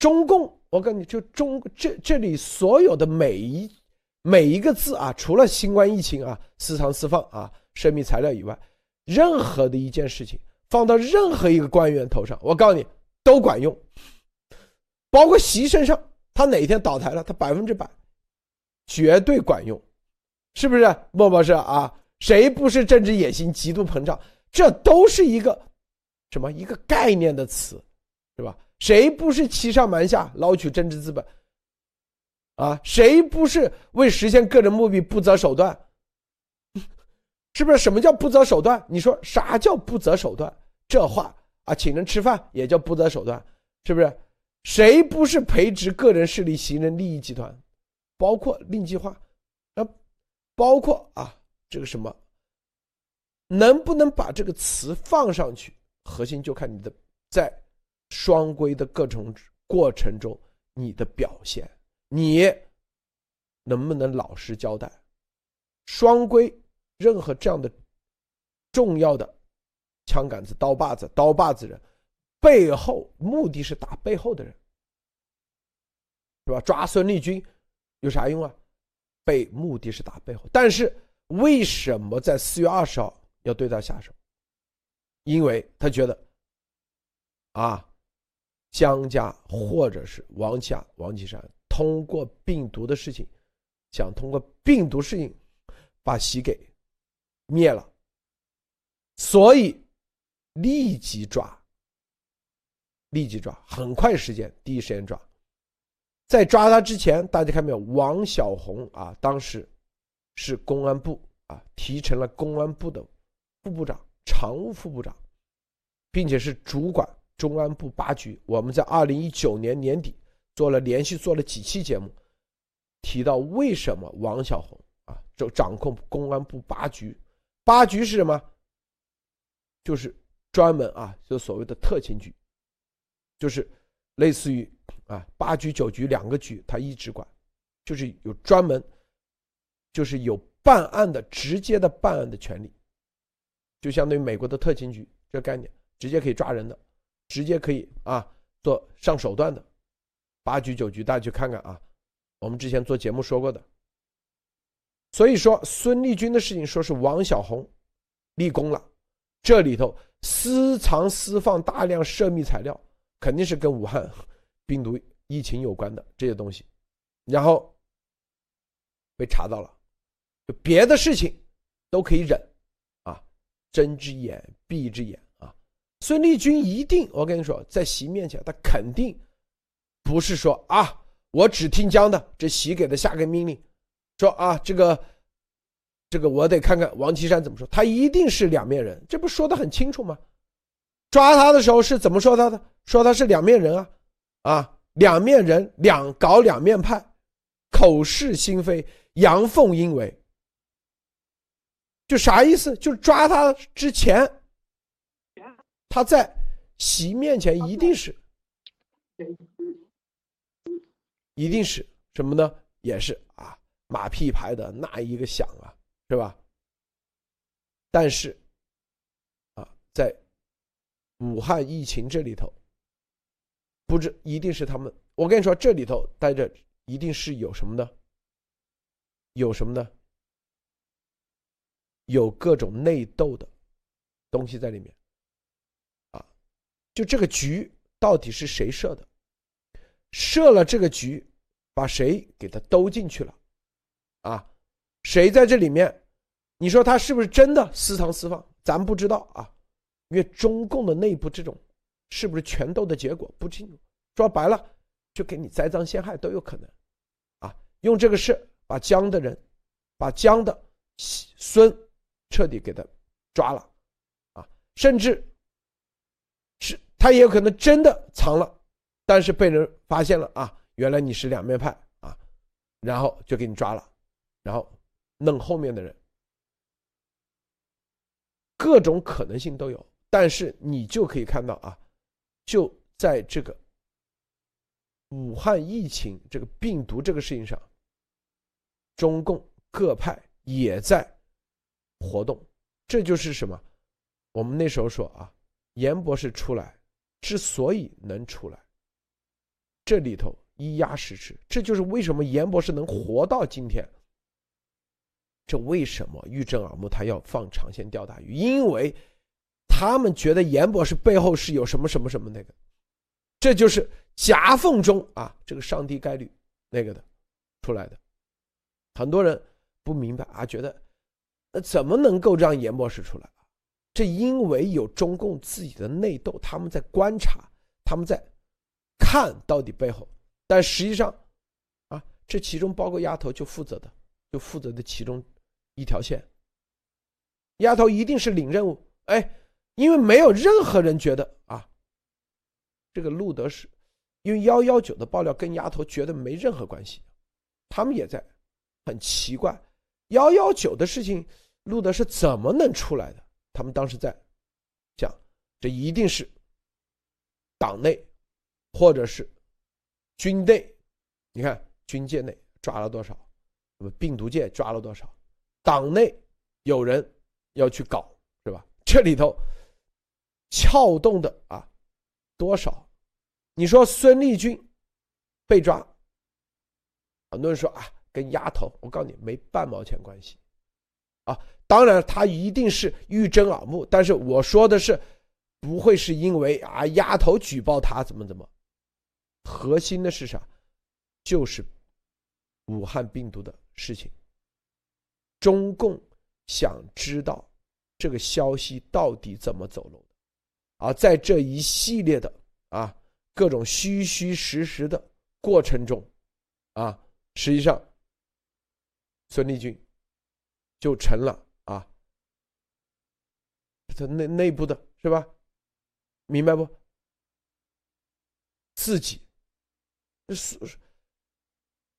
中共。我跟你就中这这里所有的每一每一个字啊，除了新冠疫情啊、私藏私放啊、生命材料以外，任何的一件事情放到任何一个官员头上，我告诉你都管用。包括习身上，他哪天倒台了，他百分之百绝对管用，是不是？莫博士啊，谁不是政治野心极度膨胀？这都是一个什么一个概念的词，是吧？谁不是欺上瞒下捞取政治资本？啊，谁不是为实现个人目的不择手段？是不是？什么叫不择手段？你说啥叫不择手段？这话啊，请人吃饭也叫不择手段，是不是？谁不是培植个人势力、行人利益集团？包括令计划，啊，包括啊，这个什么，能不能把这个词放上去？核心就看你的在。双规的各种过程中，你的表现，你能不能老实交代？双规，任何这样的重要的枪杆子、刀把子、刀把子人，背后目的是打背后的人，是吧？抓孙立军有啥用啊？背目的是打背后，但是为什么在四月二十号要对他下手？因为他觉得，啊。江家或者是王家、王岐山通过病毒的事情，想通过病毒事情把习给灭了，所以立即抓，立即抓，很快时间，第一时间抓。在抓他之前，大家看没有？王小红啊，当时是公安部啊，提成了公安部的副部长、常务副部长，并且是主管。中安部八局，我们在二零一九年年底做了连续做了几期节目，提到为什么王小红啊就掌控公安部八局，八局是什么？就是专门啊，就所谓的特勤局，就是类似于啊八局九局两个局，他一直管，就是有专门，就是有办案的直接的办案的权利，就相当于美国的特勤局这个概念，直接可以抓人的，直接可以啊做上手段的，八局九局大家去看看啊，我们之前做节目说过的。所以说孙立军的事情说是王小红立功了，这里头私藏私放大量涉密材料，肯定是跟武汉病毒疫情有关的这些东西，然后被查到了，就别的事情都可以忍啊，睁只眼闭一只眼啊。孙立军一定，我跟你说，在习面前，他肯定不是说啊，我只听江的，这习给他下个命令。说啊，这个，这个我得看看王岐山怎么说。他一定是两面人，这不说的很清楚吗？抓他的时候是怎么说他的？说他是两面人啊，啊，两面人，两搞两面派，口是心非，阳奉阴违。就啥意思？就抓他之前，他在习面前一定是，一定是什么呢？也是啊。马屁拍的那一个响啊，是吧？但是，啊，在武汉疫情这里头，不知一定是他们。我跟你说，这里头待着一定是有什么呢？有什么呢？有各种内斗的东西在里面，啊，就这个局到底是谁设的？设了这个局，把谁给他兜进去了？啊，谁在这里面？你说他是不是真的私藏私放？咱不知道啊，因为中共的内部这种是不是权斗的结果不清楚。说白了，就给你栽赃陷害都有可能。啊，用这个事把江的人，把江的孙彻底给他抓了，啊，甚至是他也有可能真的藏了，但是被人发现了啊，原来你是两面派啊，然后就给你抓了。然后弄后面的人，各种可能性都有，但是你就可以看到啊，就在这个武汉疫情这个病毒这个事情上，中共各派也在活动，这就是什么？我们那时候说啊，严博士出来之所以能出来，这里头一压十尺，这就是为什么严博士能活到今天。这为什么玉正耳目？他要放长线钓大鱼，因为他们觉得严博士背后是有什么什么什么那个，这就是夹缝中啊，这个上帝概率那个的出来的。很多人不明白啊，觉得那怎么能够让严博士出来？这因为有中共自己的内斗，他们在观察，他们在看到底背后，但实际上啊，这其中包括丫头就负责的，就负责的其中。一条线，丫头一定是领任务，哎，因为没有任何人觉得啊，这个路德是，因为幺幺九的爆料跟丫头觉得没任何关系，他们也在很奇怪，幺幺九的事情，路德是怎么能出来的？他们当时在讲，这一定是党内或者是军队，你看军界内抓了多少，那么病毒界抓了多少？党内有人要去搞，是吧？这里头撬动的啊多少？你说孙立军被抓，很多人说啊，跟丫头，我告诉你没半毛钱关系啊。当然他一定是欲睁耳目，但是我说的是不会是因为啊丫头举报他怎么怎么，核心的是啥？就是武汉病毒的事情。中共想知道这个消息到底怎么走漏啊，在这一系列的啊各种虚虚实实的过程中，啊，实际上孙立军就成了啊他内内部的是吧？明白不？自己孙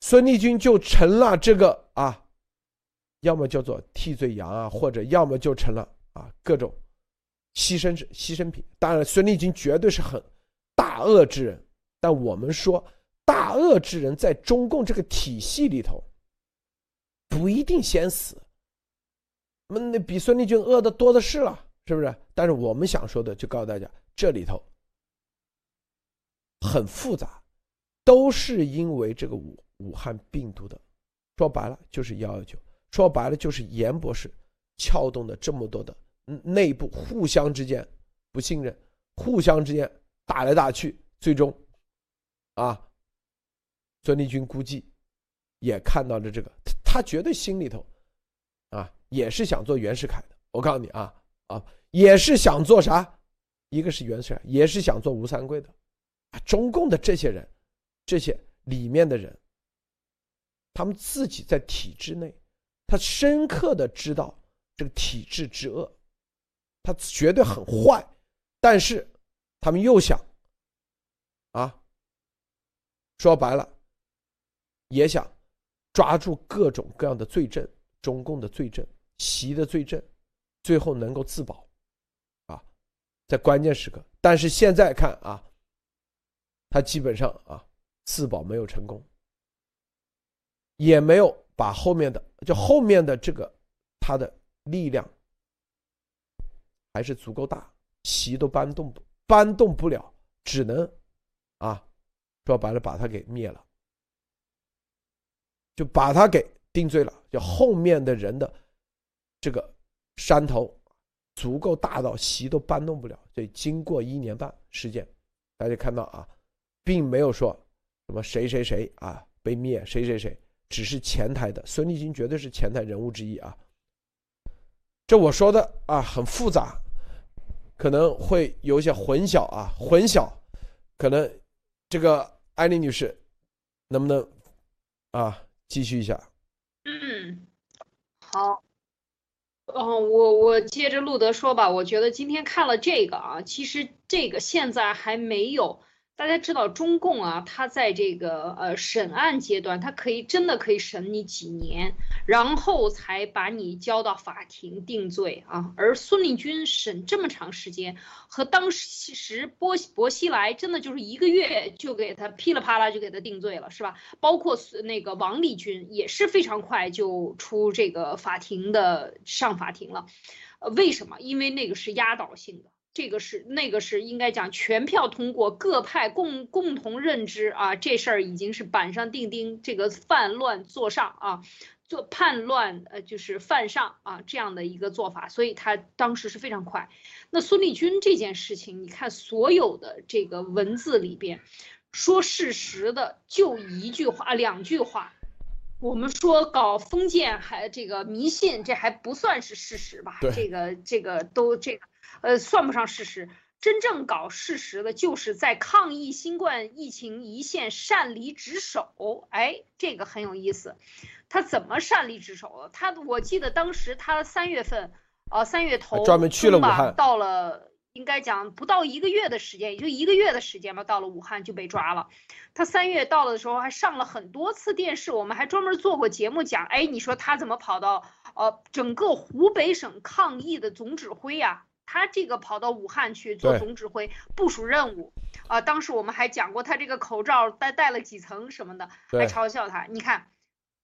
孙立军就成了这个啊。要么叫做替罪羊啊，或者要么就成了啊各种牺牲者、牺牲品。当然，孙立军绝对是很大恶之人，但我们说大恶之人在中共这个体系里头不一定先死，那那比孙立军恶的多的是了，是不是？但是我们想说的，就告诉大家，这里头很复杂，都是因为这个武武汉病毒的，说白了就是幺幺九，说白了就是严博士撬动的这么多的内部互相之间不信任，互相之间打来打去，最终啊。孙立军估计也看到了这个，他他绝对心里头啊也是想做袁世凯的。我告诉你啊啊，也是想做啥？一个是袁世凯，也是想做吴三桂的。啊中共的这些人，这些里面的人，他们自己在体制内，他深刻的知道这个体制之恶，他绝对很坏，但是他们又想啊，说白了。也想抓住各种各样的罪证，中共的罪证、习的罪证，最后能够自保，啊，在关键时刻。但是现在看啊，他基本上啊自保没有成功，也没有把后面的就后面的这个他的力量还是足够大，席都搬动搬动不了，只能啊说白了把他给灭了。就把他给定罪了，就后面的人的这个山头足够大到席都搬动不了。所以经过一年半时间，大家看到啊，并没有说什么谁谁谁啊被灭，谁谁谁，只是前台的孙立军绝对是前台人物之一啊。这我说的啊很复杂，可能会有一些混淆啊混淆，可能这个艾丽女士能不能啊？继续一下，嗯，好，嗯，我我接着路德说吧，我觉得今天看了这个啊，其实这个现在还没有。大家知道中共啊，他在这个呃审案阶段，他可以真的可以审你几年，然后才把你交到法庭定罪啊。而孙立军审这么长时间，和当时波薄熙来真的就是一个月就给他噼里啪啦就给他定罪了，是吧？包括那个王立军也是非常快就出这个法庭的上法庭了，呃，为什么？因为那个是压倒性的。这个是那个是应该讲全票通过，各派共共同认知啊，这事儿已经是板上钉钉，这个犯乱坐上啊，做叛乱呃就是犯上啊这样的一个做法，所以他当时是非常快。那孙立军这件事情，你看所有的这个文字里边说事实的就一句话两句话，我们说搞封建还这个迷信，这还不算是事实吧？这个这个都这个。呃，算不上事实。真正搞事实的，就是在抗疫新冠疫情一线擅离职守。哎，这个很有意思。他怎么擅离职守了？他我记得当时他三月份，呃，三月头专门去了武汉，到了应该讲不到一个月的时间，也就一个月的时间吧，到了武汉就被抓了。他三月到了的时候还上了很多次电视，我们还专门做过节目讲。哎，你说他怎么跑到呃整个湖北省抗疫的总指挥呀？他这个跑到武汉去做总指挥部署任务，啊，当时我们还讲过他这个口罩戴戴了几层什么的，还嘲笑他。你看，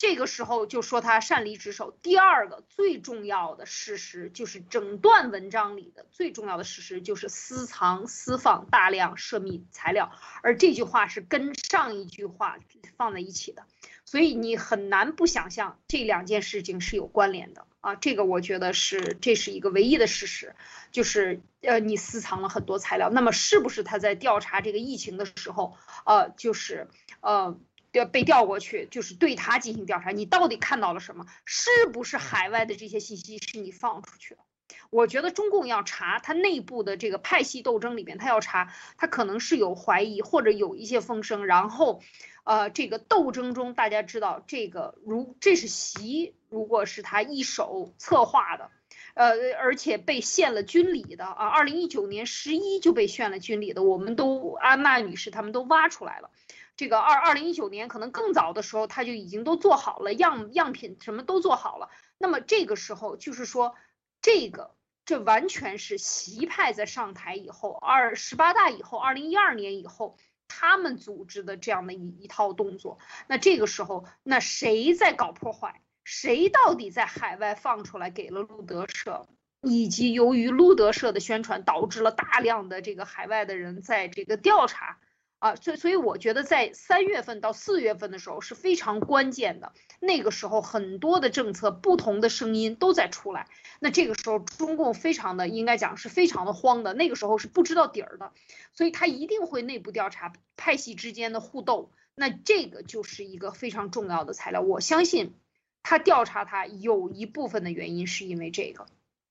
这个时候就说他擅离职守。第二个最重要的事实就是整段文章里的最重要的事实就是私藏私放大量涉密材料，而这句话是跟上一句话放在一起的，所以你很难不想象这两件事情是有关联的。啊，这个我觉得是这是一个唯一的事实，就是呃，你私藏了很多材料，那么是不是他在调查这个疫情的时候，呃，就是呃，调被调过去，就是对他进行调查，你到底看到了什么？是不是海外的这些信息是你放出去的？我觉得中共要查他内部的这个派系斗争里边，他要查，他可能是有怀疑或者有一些风声，然后。呃，这个斗争中，大家知道，这个如这是习，如果是他一手策划的，呃，而且被献了军礼的啊，二零一九年十一就被献了军礼的，我们都安娜女士他们都挖出来了。这个二二零一九年可能更早的时候，他就已经都做好了样样品，什么都做好了。那么这个时候就是说，这个这完全是习派在上台以后，二十八大以后，二零一二年以后。他们组织的这样的一一套动作。那这个时候，那谁在搞破坏？谁到底在海外放出来给了路德社？以及由于路德社的宣传，导致了大量的这个海外的人在这个调查。啊，所以所以我觉得在三月份到四月份的时候是非常关键的。那个时候很多的政策、不同的声音都在出来。那这个时候中共非常的应该讲是非常的慌的。那个时候是不知道底儿的，所以他一定会内部调查派系之间的互斗。那这个就是一个非常重要的材料。我相信他调查他有一部分的原因是因为这个，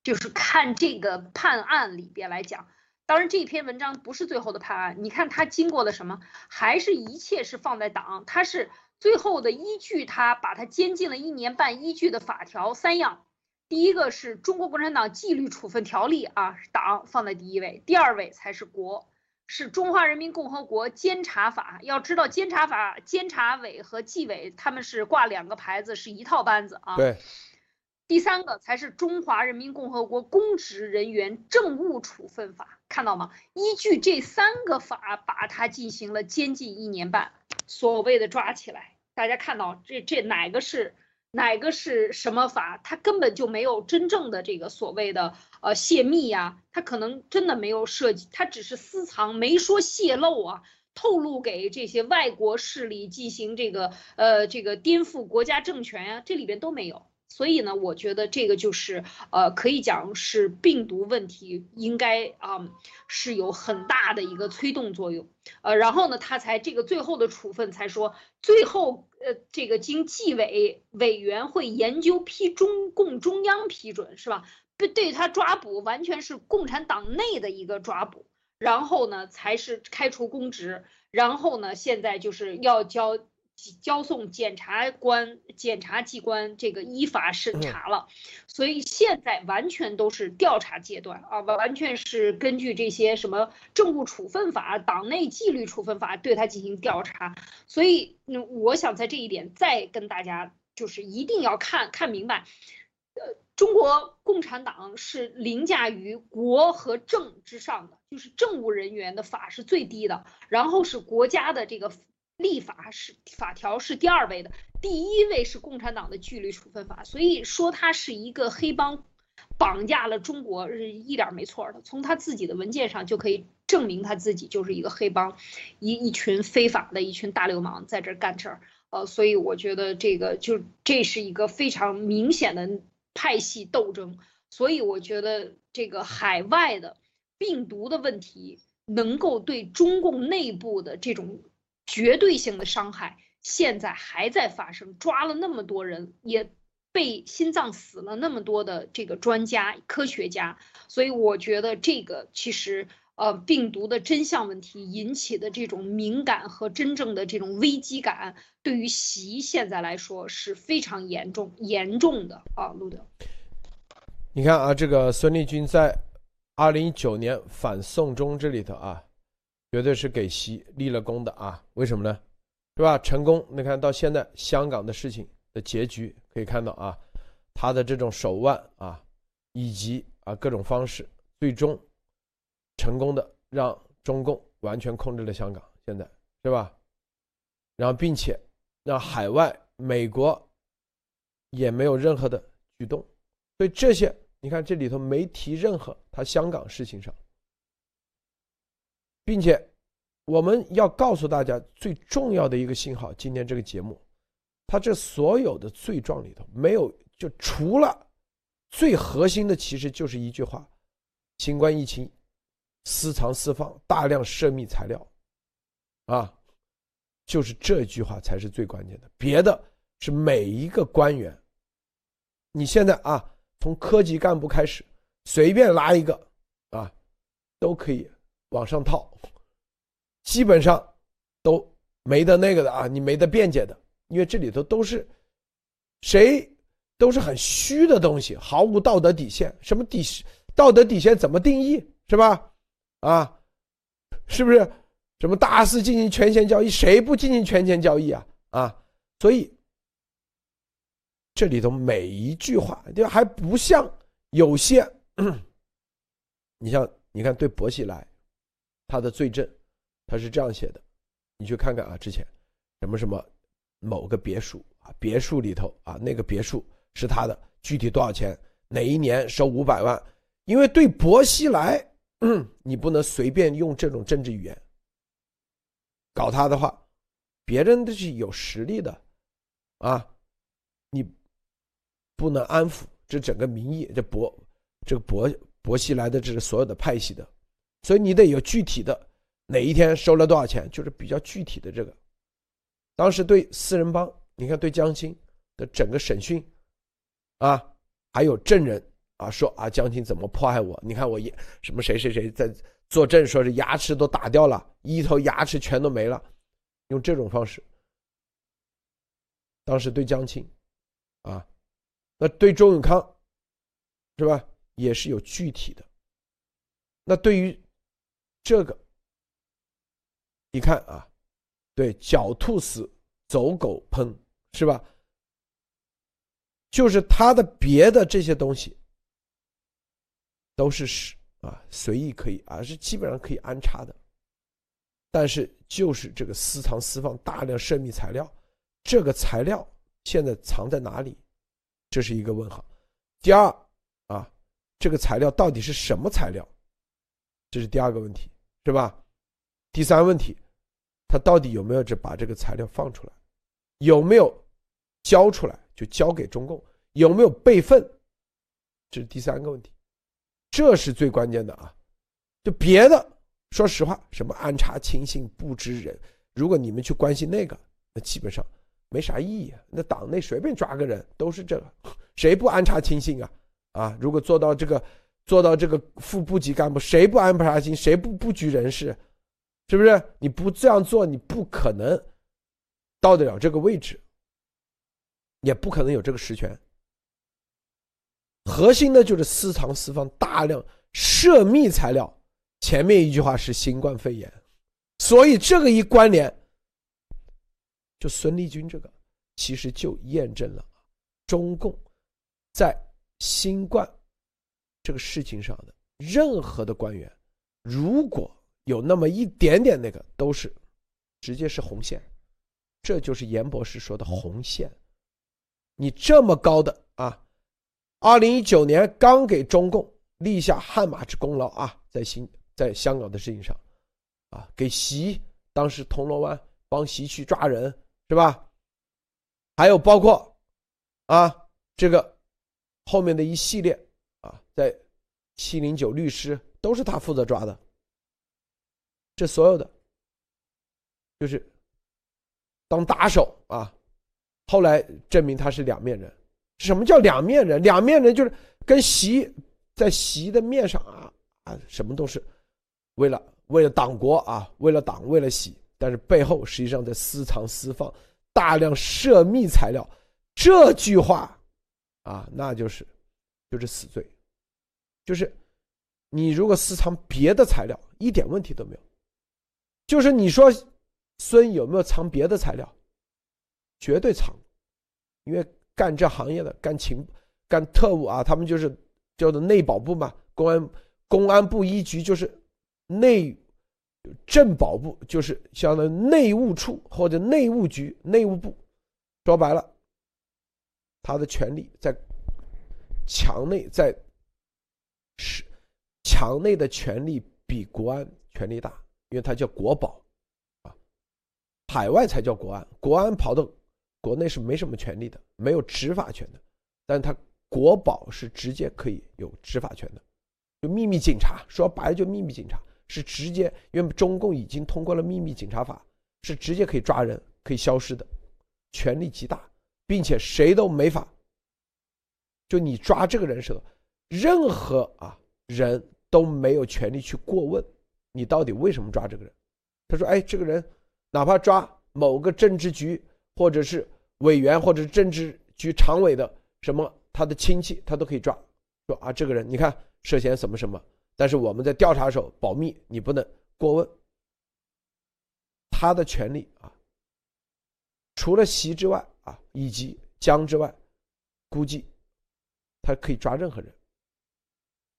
就是看这个判案里边来讲。当然，这篇文章不是最后的判案。你看他经过了什么？还是一切是放在党？他是最后的依据，他把他监禁了一年半，依据的法条三样。第一个是中国共产党纪律处分条例啊，党放在第一位，第二位才是国，是中华人民共和国监察法。要知道，监察法、监察委和纪委他们是挂两个牌子，是一套班子啊。对。第三个才是中华人民共和国公职人员政务处分法，看到吗？依据这三个法，把他进行了监禁一年半，所谓的抓起来。大家看到这这哪个是哪个是什么法？他根本就没有真正的这个所谓的呃泄密呀，他可能真的没有涉及，他只是私藏，没说泄露啊，透露给这些外国势力进行这个呃这个颠覆国家政权呀，这里边都没有。所以呢，我觉得这个就是，呃，可以讲是病毒问题，应该啊是有很大的一个推动作用，呃，然后呢，他才这个最后的处分才说，最后呃这个经纪委委员会研究批中共中央批准是吧？对，对他抓捕完全是共产党内的一个抓捕，然后呢才是开除公职，然后呢现在就是要交。交送检察官、检察机关这个依法审查了，所以现在完全都是调查阶段啊，完全是根据这些什么政务处分法、党内纪律处分法对他进行调查。所以，嗯，我想在这一点再跟大家就是一定要看看明白，呃，中国共产党是凌驾于国和政之上的，就是政务人员的法是最低的，然后是国家的这个。立法是法条是第二位的，第一位是共产党的纪律处分法，所以说他是一个黑帮，绑架了中国是一点没错的。从他自己的文件上就可以证明他自己就是一个黑帮，一一群非法的一群大流氓在这干事儿。呃，所以我觉得这个就这是一个非常明显的派系斗争。所以我觉得这个海外的病毒的问题能够对中共内部的这种。绝对性的伤害现在还在发生，抓了那么多人，也被心脏死了那么多的这个专家科学家，所以我觉得这个其实呃病毒的真相问题引起的这种敏感和真正的这种危机感，对于习现在来说是非常严重严重的啊，路德，你看啊，这个孙立军在二零一九年反送中这里头啊。绝对是给习立了功的啊！为什么呢？是吧？成功，你看到现在香港的事情的结局可以看到啊，他的这种手腕啊，以及啊各种方式，最终成功的让中共完全控制了香港，现在是吧？然后并且让海外美国也没有任何的举动，所以这些你看这里头没提任何他香港事情上。并且，我们要告诉大家最重要的一个信号：今天这个节目，它这所有的罪状里头没有，就除了最核心的，其实就是一句话：新冠疫情私藏私放大量涉密材料，啊，就是这句话才是最关键的。别的是每一个官员，你现在啊，从科级干部开始，随便拉一个啊，都可以。往上套，基本上都没得那个的啊，你没得辩解的，因为这里头都是谁都是很虚的东西，毫无道德底线。什么底道德底线怎么定义是吧？啊，是不是什么大肆进行权钱交易？谁不进行权钱交易啊？啊，所以这里头每一句话就还不像有些，你像你看对薄熙来。他的罪证，他是这样写的你去看看啊，之前什么什么某个别墅啊，别墅里头啊，那个别墅是他的，具体多少钱，哪一年收五百万？因为对薄熙来，你不能随便用这种政治语言搞他的话，别人都是有实力的啊，你不能安抚这整个民意，这薄这个薄薄熙来的这是所有的派系的，所以你得有具体的哪一天收了多少钱，就是比较具体的这个。当时对四人帮，你看对江青的整个审讯啊，还有证人。啊，说啊，江青怎么迫害我？你看我也什么谁谁谁在作证，说是牙齿都打掉了，一头牙齿全都没了，用这种方式。当时对江青，啊，那对周永康，是吧？也是有具体的。那对于这个，你看啊，对狡兔死，走狗烹，是吧？就是他的别的这些东西。都是是啊，随意可以，而是基本上可以安插的。但是就是这个私藏私放大量涉密材料，这个材料现在藏在哪里？这是一个问号。第二啊，这个材料到底是什么材料？这是第二个问题，是吧？第三问题，他到底有没有这把这个材料放出来？有没有交出来就交给中共？有没有备份？这是第三个问题。这是最关键的啊！就别的，说实话，什么安插亲信、不知人，如果你们去关心那个，那基本上没啥意义啊。那党内随便抓个人都是这个，谁不安插亲信啊？啊，如果做到这个，做到这个副部级干部，谁不安插亲，谁不布局人事，是不是？你不这样做，你不可能到得了这个位置，也不可能有这个实权。核心的就是私藏私放大量涉密材料，前面一句话是新冠肺炎，所以这个一关联，就孙立军这个其实就验证了中共在新冠这个事情上的任何的官员，如果有那么一点点那个，都是直接是红线，这就是严博士说的红线，你这么高的啊。二零一九年刚给中共立下汗马之功劳啊，在新在香港的事情上，啊，给习当时铜锣湾帮习去抓人是吧？还有包括啊这个后面的一系列，在七零九律师都是他负责抓的，这所有的就是当打手啊，后来证明他是两面人。什么叫两面人？两面人就是跟习在习的面上啊啊，什么都是为了为了党国啊，为了党为了习，但是背后实际上在私藏私放大量涉密材料。这句话啊，那就是就是死罪。就是你如果私藏别的材料，一点问题都没有。就是你说孙有没有藏别的材料？绝对藏，因为。干这行业的，干情、干特务啊，他们就是叫做内保部嘛。公安公安部一局就是内政保部，就是相当于内务处或者内务局、内务部。说白了，他的权力在墙内，在是墙内的权力比国安权力大，因为它叫国保啊，海外才叫国安，国安跑到。国内是没什么权利的，没有执法权的，但是他国保是直接可以有执法权的，就秘密警察，说白了就秘密警察是直接，因为中共已经通过了秘密警察法，是直接可以抓人、可以消失的，权力极大，并且谁都没法，就你抓这个人时候，任何啊人都没有权利去过问你到底为什么抓这个人。他说：“哎，这个人哪怕抓某个政治局。”或者是委员，或者政治局常委的什么，他的亲戚他都可以抓，说啊，这个人你看涉嫌什么什么，但是我们在调查时候保密，你不能过问。他的权利啊，除了习之外啊，以及江之外，估计他可以抓任何人。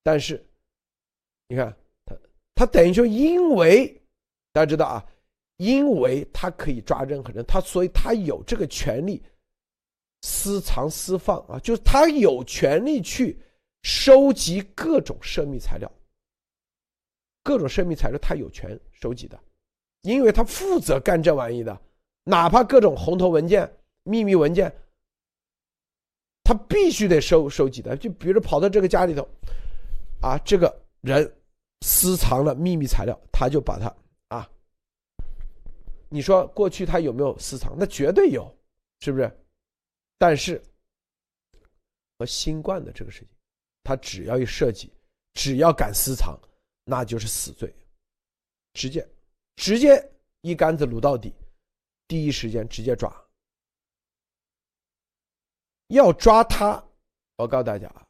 但是你看他，他等于说，因为大家知道啊。因为他可以抓任何人，他所以他有这个权利私藏私放啊，就是他有权利去收集各种涉密材料，各种涉密材料他有权收集的，因为他负责干这玩意的，哪怕各种红头文件、秘密文件，他必须得收收集的。就比如跑到这个家里头，啊，这个人私藏了秘密材料，他就把他啊。你说过去他有没有私藏？那绝对有，是不是？但是和新冠的这个事情，他只要一涉及，只要敢私藏，那就是死罪，直接直接一竿子撸到底，第一时间直接抓。要抓他，我告诉大家啊，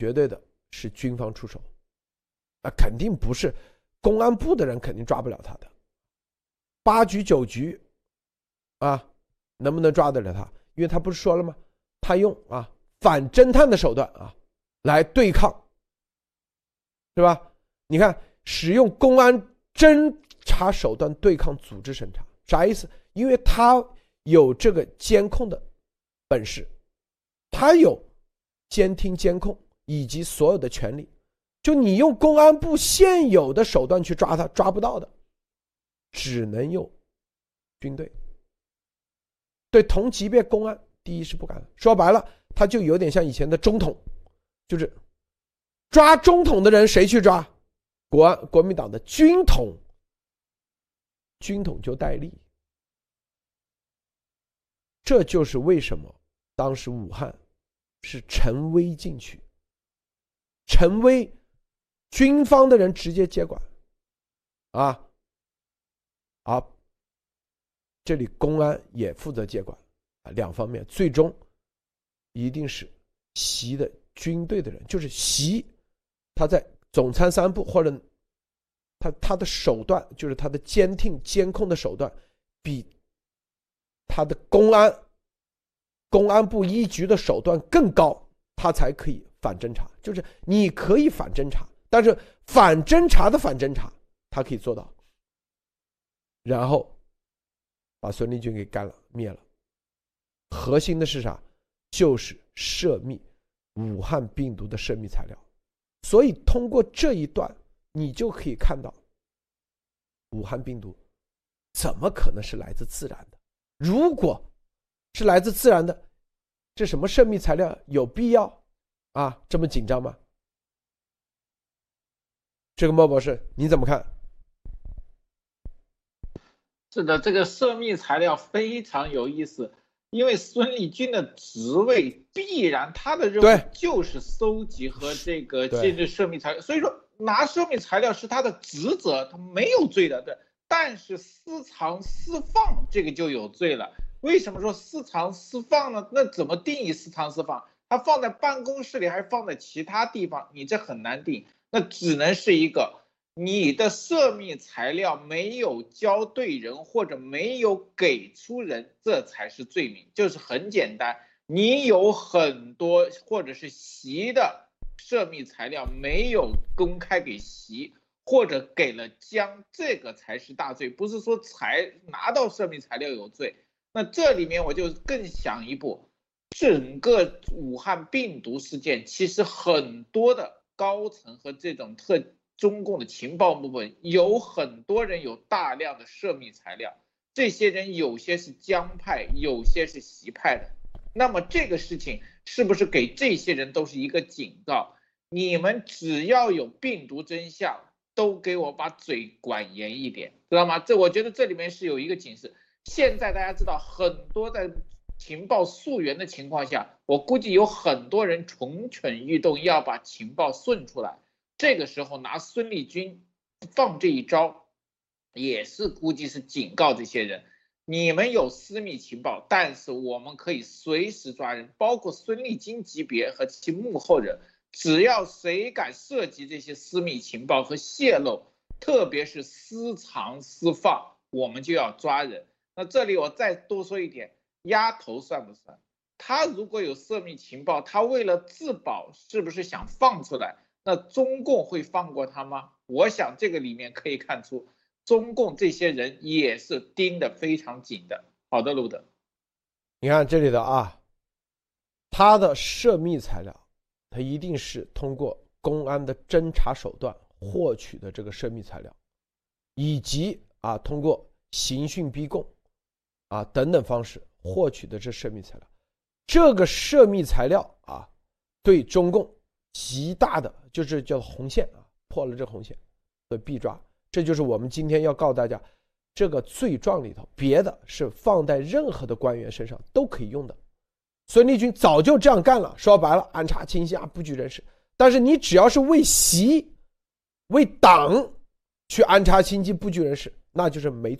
绝对的是军方出手，啊，肯定不是公安部的人，肯定抓不了他的。八局九局，啊，能不能抓得了他？因为他不是说了吗？他用啊反侦探的手段啊来对抗，是吧？你看，使用公安侦查手段对抗组织审查，啥意思？因为他有这个监控的本事，他有监听监控以及所有的权利，就你用公安部现有的手段去抓他，抓不到的。只能用军队，对同级别公安，第一是不敢。说白了，他就有点像以前的中统，就是抓中统的人，谁去抓？国安国民党的军统，军统就戴笠。这就是为什么当时武汉是陈威进去，陈威军方的人直接接管，啊。啊，这里公安也负责接管，啊，两方面最终一定是习的军队的人，就是习，他在总参三部或者他他的手段，就是他的监听监控的手段，比他的公安公安部一局的手段更高，他才可以反侦查。就是你可以反侦查，但是反侦查的反侦查，他可以做到。然后把孙立军给干了灭了。核心的是啥？就是涉密武汉病毒的涉密材料。所以通过这一段，你就可以看到，武汉病毒怎么可能是来自自然的？如果是来自自然的，这什么涉密材料有必要啊这么紧张吗？这个莫博士你怎么看？是的，这个涉密材料非常有意思，因为孙立军的职位必然他的任务就是搜集和这个限制涉密材料，所以说拿涉密材料是他的职责，他没有罪的，对。但是私藏私放这个就有罪了。为什么说私藏私放呢？那怎么定义私藏私放？他放在办公室里还是放在其他地方？你这很难定，那只能是一个。你的涉密材料没有交对人或者没有给出人，这才是罪名。就是很简单，你有很多或者是习的涉密材料没有公开给习，或者给了江，这个才是大罪。不是说才拿到涉密材料有罪。那这里面我就更想一步，整个武汉病毒事件其实很多的高层和这种特。中共的情报部门有很多人有大量的涉密材料，这些人有些是江派，有些是习派的。那么这个事情是不是给这些人都是一个警告？你们只要有病毒真相，都给我把嘴管严一点，知道吗？这我觉得这里面是有一个警示。现在大家知道，很多在情报溯源的情况下，我估计有很多人蠢蠢欲动，要把情报顺出来。这个时候拿孙立军放这一招，也是估计是警告这些人：你们有私密情报，但是我们可以随时抓人，包括孙立军级别和其幕后人，只要谁敢涉及这些私密情报和泄露，特别是私藏私放，我们就要抓人。那这里我再多说一点，丫头算不算？他如果有涉密情报，他为了自保，是不是想放出来？那中共会放过他吗？我想这个里面可以看出，中共这些人也是盯得非常紧的。好的，路德，你看这里的啊，他的涉密材料，他一定是通过公安的侦查手段获取的这个涉密材料，以及啊通过刑讯逼供，啊等等方式获取的这涉密材料。这个涉密材料啊，对中共极大的就是叫红线啊，破了这红线，所以必抓。这就是我们今天要告诉大家，这个罪状里头，别的是放在任何的官员身上都可以用的。孙立军早就这样干了，说白了，安插亲信啊，布局人事。但是你只要是为习、为党去安插亲戚、布局人事，那就是没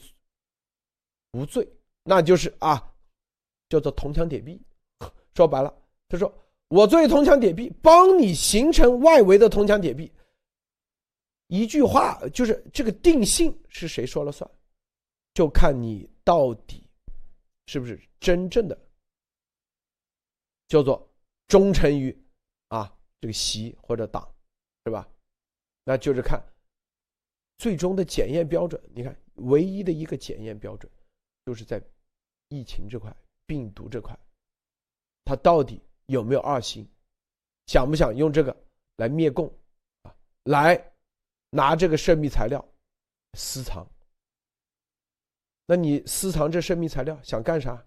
无罪，那就是啊，叫做铜墙铁壁。说白了，他说我作为铜墙铁壁，帮你形成外围的铜墙铁壁。一句话就是这个定性是谁说了算，就看你到底是不是真正的叫做忠诚于啊这个习或者党，是吧？那就是看最终的检验标准。你看，唯一的一个检验标准，就是在疫情这块、病毒这块，他到底有没有二心，想不想用这个来灭共啊？来。拿这个涉密材料私藏，那你私藏这涉密材料想干啥？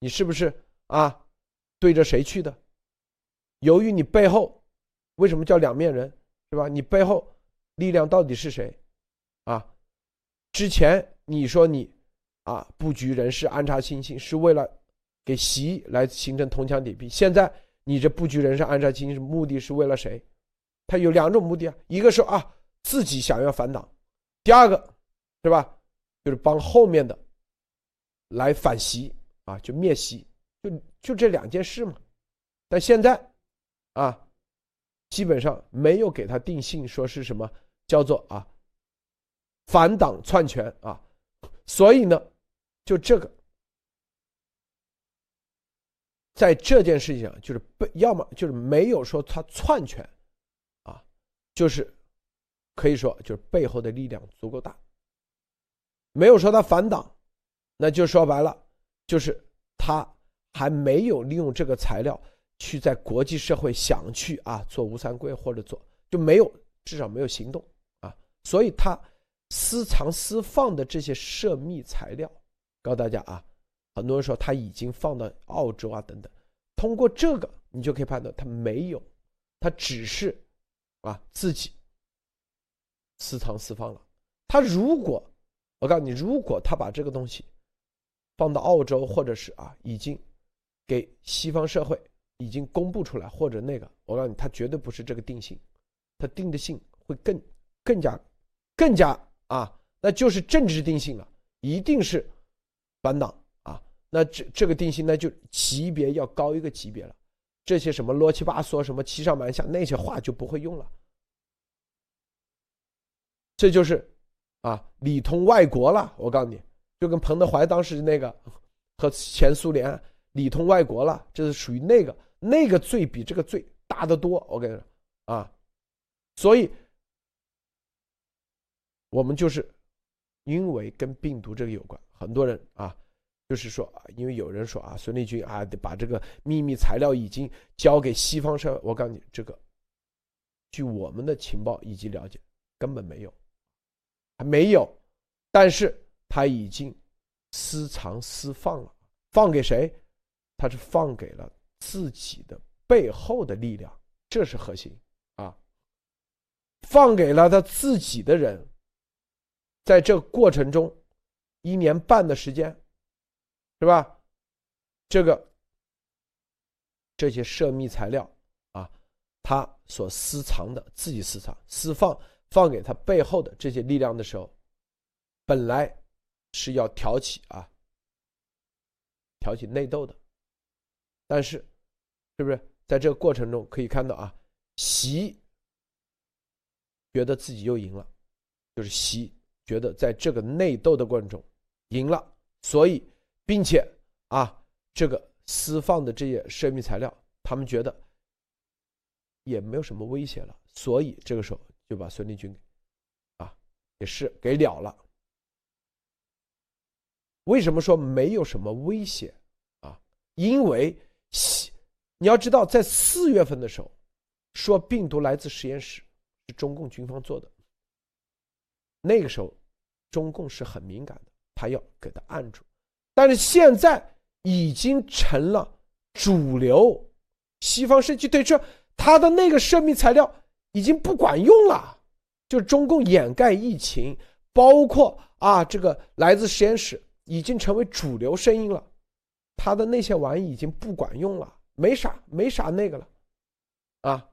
你是不是啊？对着谁去的？由于你背后为什么叫两面人，是吧？你背后力量到底是谁？啊？之前你说你啊布局人事安插亲信是为了给习来形成铜墙铁壁，现在你这布局人事安插亲信目的是为了谁？他有两种目的啊，一个是啊。自己想要反党，第二个，是吧？就是帮后面的来反袭啊，就灭习，就就这两件事嘛。但现在啊，基本上没有给他定性，说是什么叫做啊反党篡权啊。所以呢，就这个，在这件事情上，就是被要么就是没有说他篡权啊，就是。可以说，就是背后的力量足够大，没有说他反党，那就说白了，就是他还没有利用这个材料去在国际社会想去啊做吴三桂或者做就没有，至少没有行动啊，所以他私藏私放的这些涉密材料，告诉大家啊，很多人说他已经放到澳洲啊等等，通过这个你就可以判断他没有，他只是啊自己。私藏私放了，他如果，我告诉你，如果他把这个东西放到澳洲，或者是啊，已经给西方社会已经公布出来，或者那个，我告诉你，他绝对不是这个定性，他定的性会更更加更加啊，那就是政治定性了，一定是反党啊，那这这个定性那就级别要高一个级别了，这些什么乱七八嗦什么欺上瞒下那些话就不会用了。这就是，啊，里通外国了。我告诉你，就跟彭德怀当时那个和前苏联里通外国了，这是属于那个那个罪比这个罪大得多。我跟你说啊，所以，我们就是因为跟病毒这个有关，很多人啊，就是说，因为有人说啊，孙立军啊，得把这个秘密材料已经交给西方社。我告诉你，这个，据我们的情报以及了解，根本没有。没有，但是他已经私藏私放了，放给谁？他是放给了自己的背后的力量，这是核心啊！放给了他自己的人，在这过程中，一年半的时间，是吧？这个这些涉密材料啊，他所私藏的，自己私藏私放。放给他背后的这些力量的时候，本来是要挑起啊，挑起内斗的，但是，是不是在这个过程中可以看到啊，习觉得自己又赢了，就是习觉得在这个内斗的过程中赢了，所以，并且啊，这个私放的这些涉密材料，他们觉得也没有什么威胁了，所以这个时候。就把孙立军，啊，也是给了了。为什么说没有什么威胁啊？因为你要知道，在四月份的时候，说病毒来自实验室是中共军方做的，那个时候中共是很敏感的，还要给他按住。但是现在已经成了主流，西方世界对这他的那个生命材料已经不管用了，就中共掩盖疫情，包括啊这个来自实验室已经成为主流声音了，他的那些玩意已经不管用了，没啥没啥那个了，啊，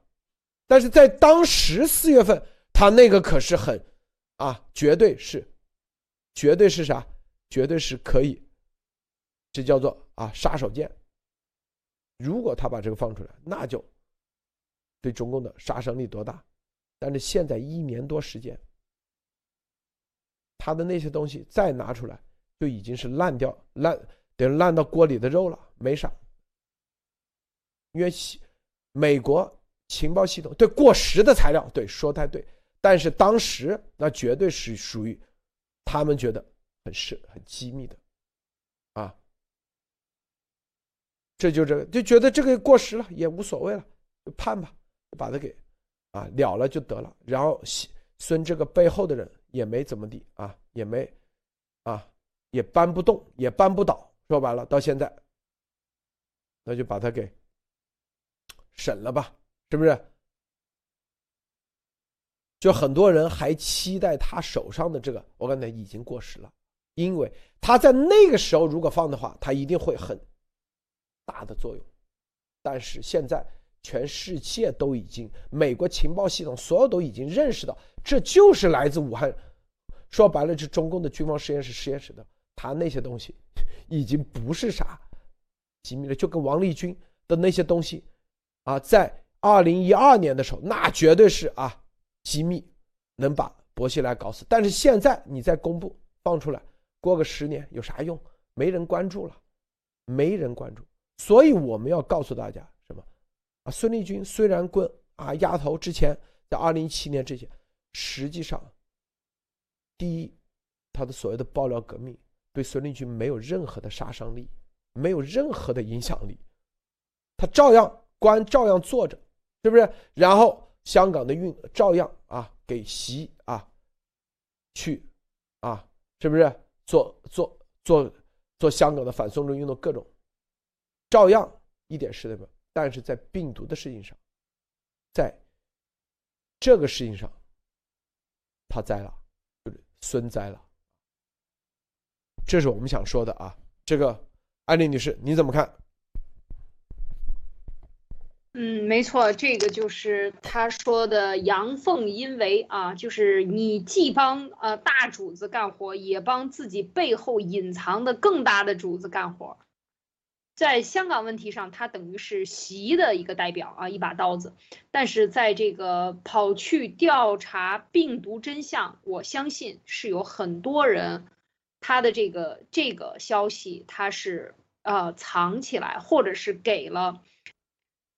但是在当时四月份，他那个可是很，啊，绝对是，绝对是啥，绝对是可以。这叫做啊杀手锏。如果他把这个放出来，那就对中共的杀伤力多大。但是现在一年多时间，他的那些东西再拿出来，就已经是烂掉烂，等于烂到锅里的肉了，没啥。因为美国情报系统对过时的材料，对说太对，但是当时那绝对是属于他们觉得很是很机密的。啊这就这个就觉得这个过时了也无所谓了，判吧，把他给啊了了就得了。然后孙这个背后的人也没怎么地啊，也没啊也搬不动，也搬不倒。说白了，到现在那就把他给审了吧，是不是？就很多人还期待他手上的这个，我刚才已经过时了，因为他在那个时候如果放的话，他一定会很。大的作用，但是现在全世界都已经，美国情报系统所有都已经认识到，这就是来自武汉，说白了是中共的军方实验室实验室的，他那些东西已经不是啥机密了，就跟王立军的那些东西啊，在二零一二年的时候，那绝对是啊机密，能把薄熙来搞死。但是现在你再公布放出来，过个十年有啥用？没人关注了，没人关注。所以我们要告诉大家什么？啊，孙立军虽然跟啊丫头之前在二零一七年之前，实际上，第一，他的所谓的爆料革命对孙立军没有任何的杀伤力，没有任何的影响力，他照样官照样坐着，是不是？然后香港的运照样啊给习啊去啊，是不是做做做做香港的反送中运动各种。照样一点事都没有，但是在病毒的事情上，在这个事情上，他栽了，就是孙栽了。这是我们想说的啊。这个安利女士，你怎么看？嗯，没错，这个就是他说的阳奉阴违啊，就是你既帮呃大主子干活，也帮自己背后隐藏的更大的主子干活。在香港问题上，他等于是习的一个代表啊，一把刀子。但是在这个跑去调查病毒真相，我相信是有很多人，他的这个这个消息他是呃藏起来，或者是给了。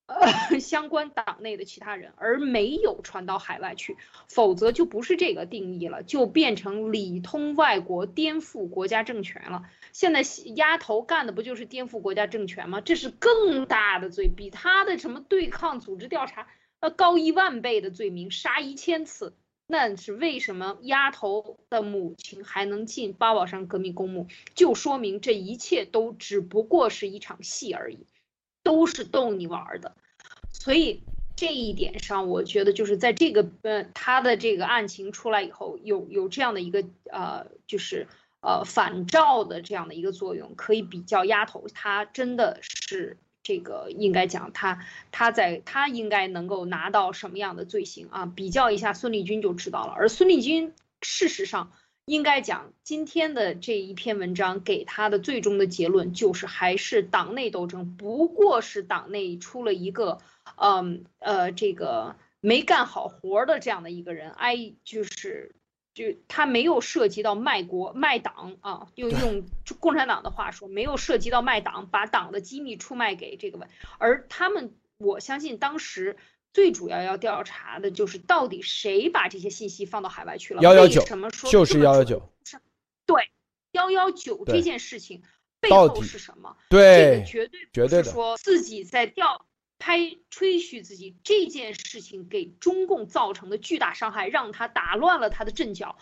相关党内的其他人，而没有传到海外去，否则就不是这个定义了，就变成里通外国、颠覆国家政权了。现在丫头干的不就是颠覆国家政权吗？这是更大的罪，比他的什么对抗组织调查要高一万倍的罪名，杀一千次。那是为什么丫头的母亲还能进八宝山革命公墓？就说明这一切都只不过是一场戏而已。都是逗你玩的，所以这一点上，我觉得就是在这个呃他的这个案情出来以后，有有这样的一个呃就是呃反照的这样的一个作用，可以比较丫头，他真的是这个应该讲他他在他应该能够拿到什么样的罪行啊？比较一下孙立军就知道了，而孙立军事实上。应该讲，今天的这一篇文章给他的最终的结论就是，还是党内斗争，不过是党内出了一个，嗯呃，这个没干好活的这样的一个人，哎，就是，就他没有涉及到卖国卖党啊，用用共产党的话说，没有涉及到卖党，把党的机密出卖给这个文，而他们，我相信当时。最主要要调查的就是到底谁把这些信息放到海外去了？幺幺九为什么说就是幺幺九，对，幺幺九这件事情背后是什么？这个对，绝对绝对的不是说自己在调拍吹嘘自己这件事情给中共造成的巨大伤害，让他打乱了他的阵脚，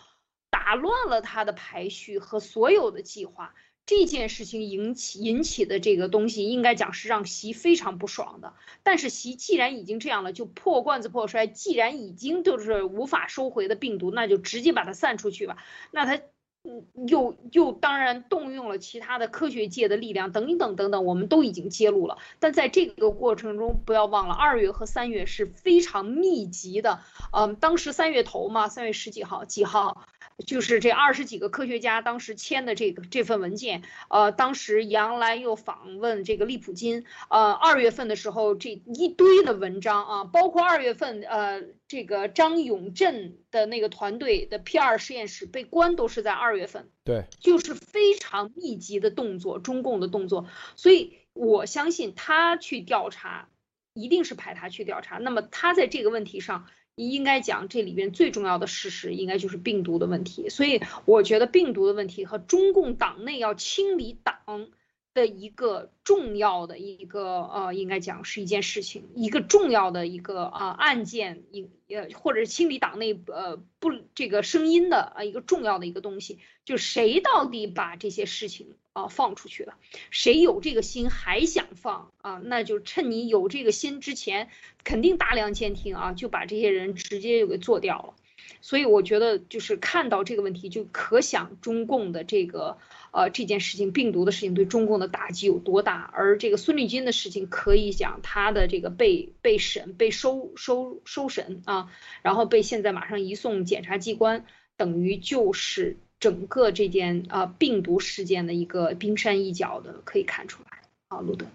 打乱了他的排序和所有的计划。这件事情引起引起的这个东西，应该讲是让习非常不爽的。但是习既然已经这样了，就破罐子破摔。既然已经就是无法收回的病毒，那就直接把它散出去吧。那他嗯，又又当然动用了其他的科学界的力量，等等等等，我们都已经揭露了。但在这个过程中，不要忘了，二月和三月是非常密集的。嗯，当时三月头嘛，三月十几号几号，就是这二十几个科学家当时签的这个这份文件。呃，当时杨澜又访问这个利普金。呃，二月份的时候，这一堆的文章啊，包括二月份呃，这个张永振的那个团队的 P 二实验室被关，都是在二月份。对，就是非常密集的动作，中共的动作，所以我相信他去调查，一定是派他去调查。那么他在这个问题上，应该讲这里边最重要的事实，应该就是病毒的问题。所以我觉得病毒的问题和中共党内要清理党的一个重要的一个呃，应该讲是一件事情，一个重要的一个啊、案件，一呃或者是清理党内呃不这个声音的啊一个重要的一个东西，就谁到底把这些事情啊放出去了，谁有这个心还想放啊，那就趁你有这个心之前，肯定大量监听啊，就把这些人直接就给做掉了。所以我觉得，就是看到这个问题，就可想中共的这个呃这件事情，病毒的事情对中共的打击有多大。而这个孙立军的事情，可以讲他的这个被被审、被收收收审啊，然后被现在马上移送检察机关，等于就是整个这件啊、病毒事件的一个冰山一角的，可以看出来啊，路德。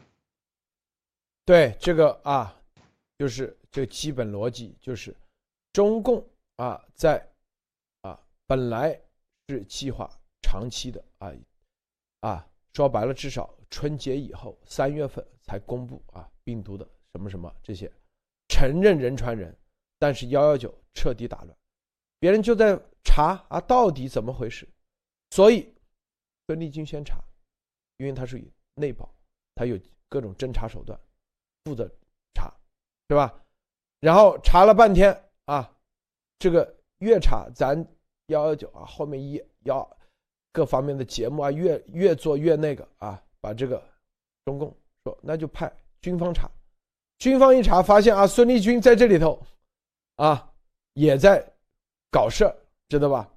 对这个啊，就是这基本逻辑，就是中共啊，在啊本来是计划长期的啊啊，说白了，至少春节以后三月份才公布啊病毒的什么什么这些，承认人传人，但是幺幺九彻底打乱，别人就在查啊到底怎么回事，所以孙立军先查，因为他是内保，他有各种侦查手段。负责查，对吧？然后查了半天啊，这个越查咱幺幺九啊，后面一幺各方面的节目啊，越越做越那个啊，把这个中共说那就派军方查，军方一查发现啊，孙立军在这里头啊也在搞事儿，知道吧？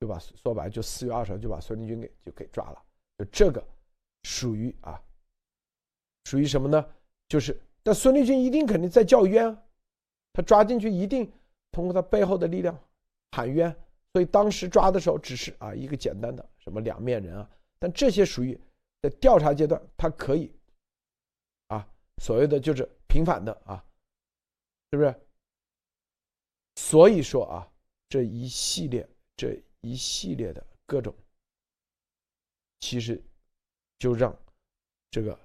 就把说白了就四月二十号就把孙立军给就给抓了，就这个属于啊。属于什么呢？就是，但孙立军一定肯定在叫冤，他抓进去一定通过他背后的力量喊冤，所以当时抓的时候只是啊一个简单的什么两面人啊，但这些属于在调查阶段，他可以啊所谓的就是平反的啊，是不是？所以说啊这一系列这一系列的各种，其实就让这个。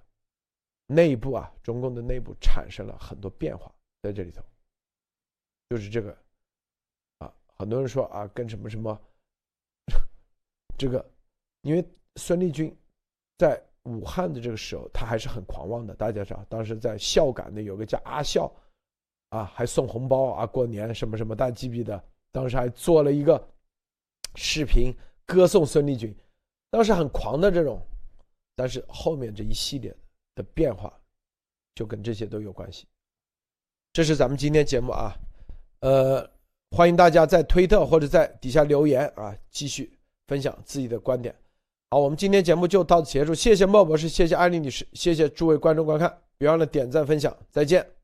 内部啊，中共的内部产生了很多变化，在这里头，就是这个啊，很多人说啊，跟什么什么这个，因为孙立军在武汉的这个时候，他还是很狂妄的。大家知道，当时在孝感的有个叫阿孝，啊，还送红包啊，过年什么什么，大家记不记得？当时还做了一个视频歌颂孙立军，当时很狂的这种，但是后面这一系列的变化，就跟这些都有关系。这是咱们今天节目啊，呃，欢迎大家在推特或者在底下留言啊，继续分享自己的观点。好，我们今天节目就到此结束，谢谢莫博士，谢谢艾丽女士，谢谢诸位观众观看，别忘了点赞分享，再见。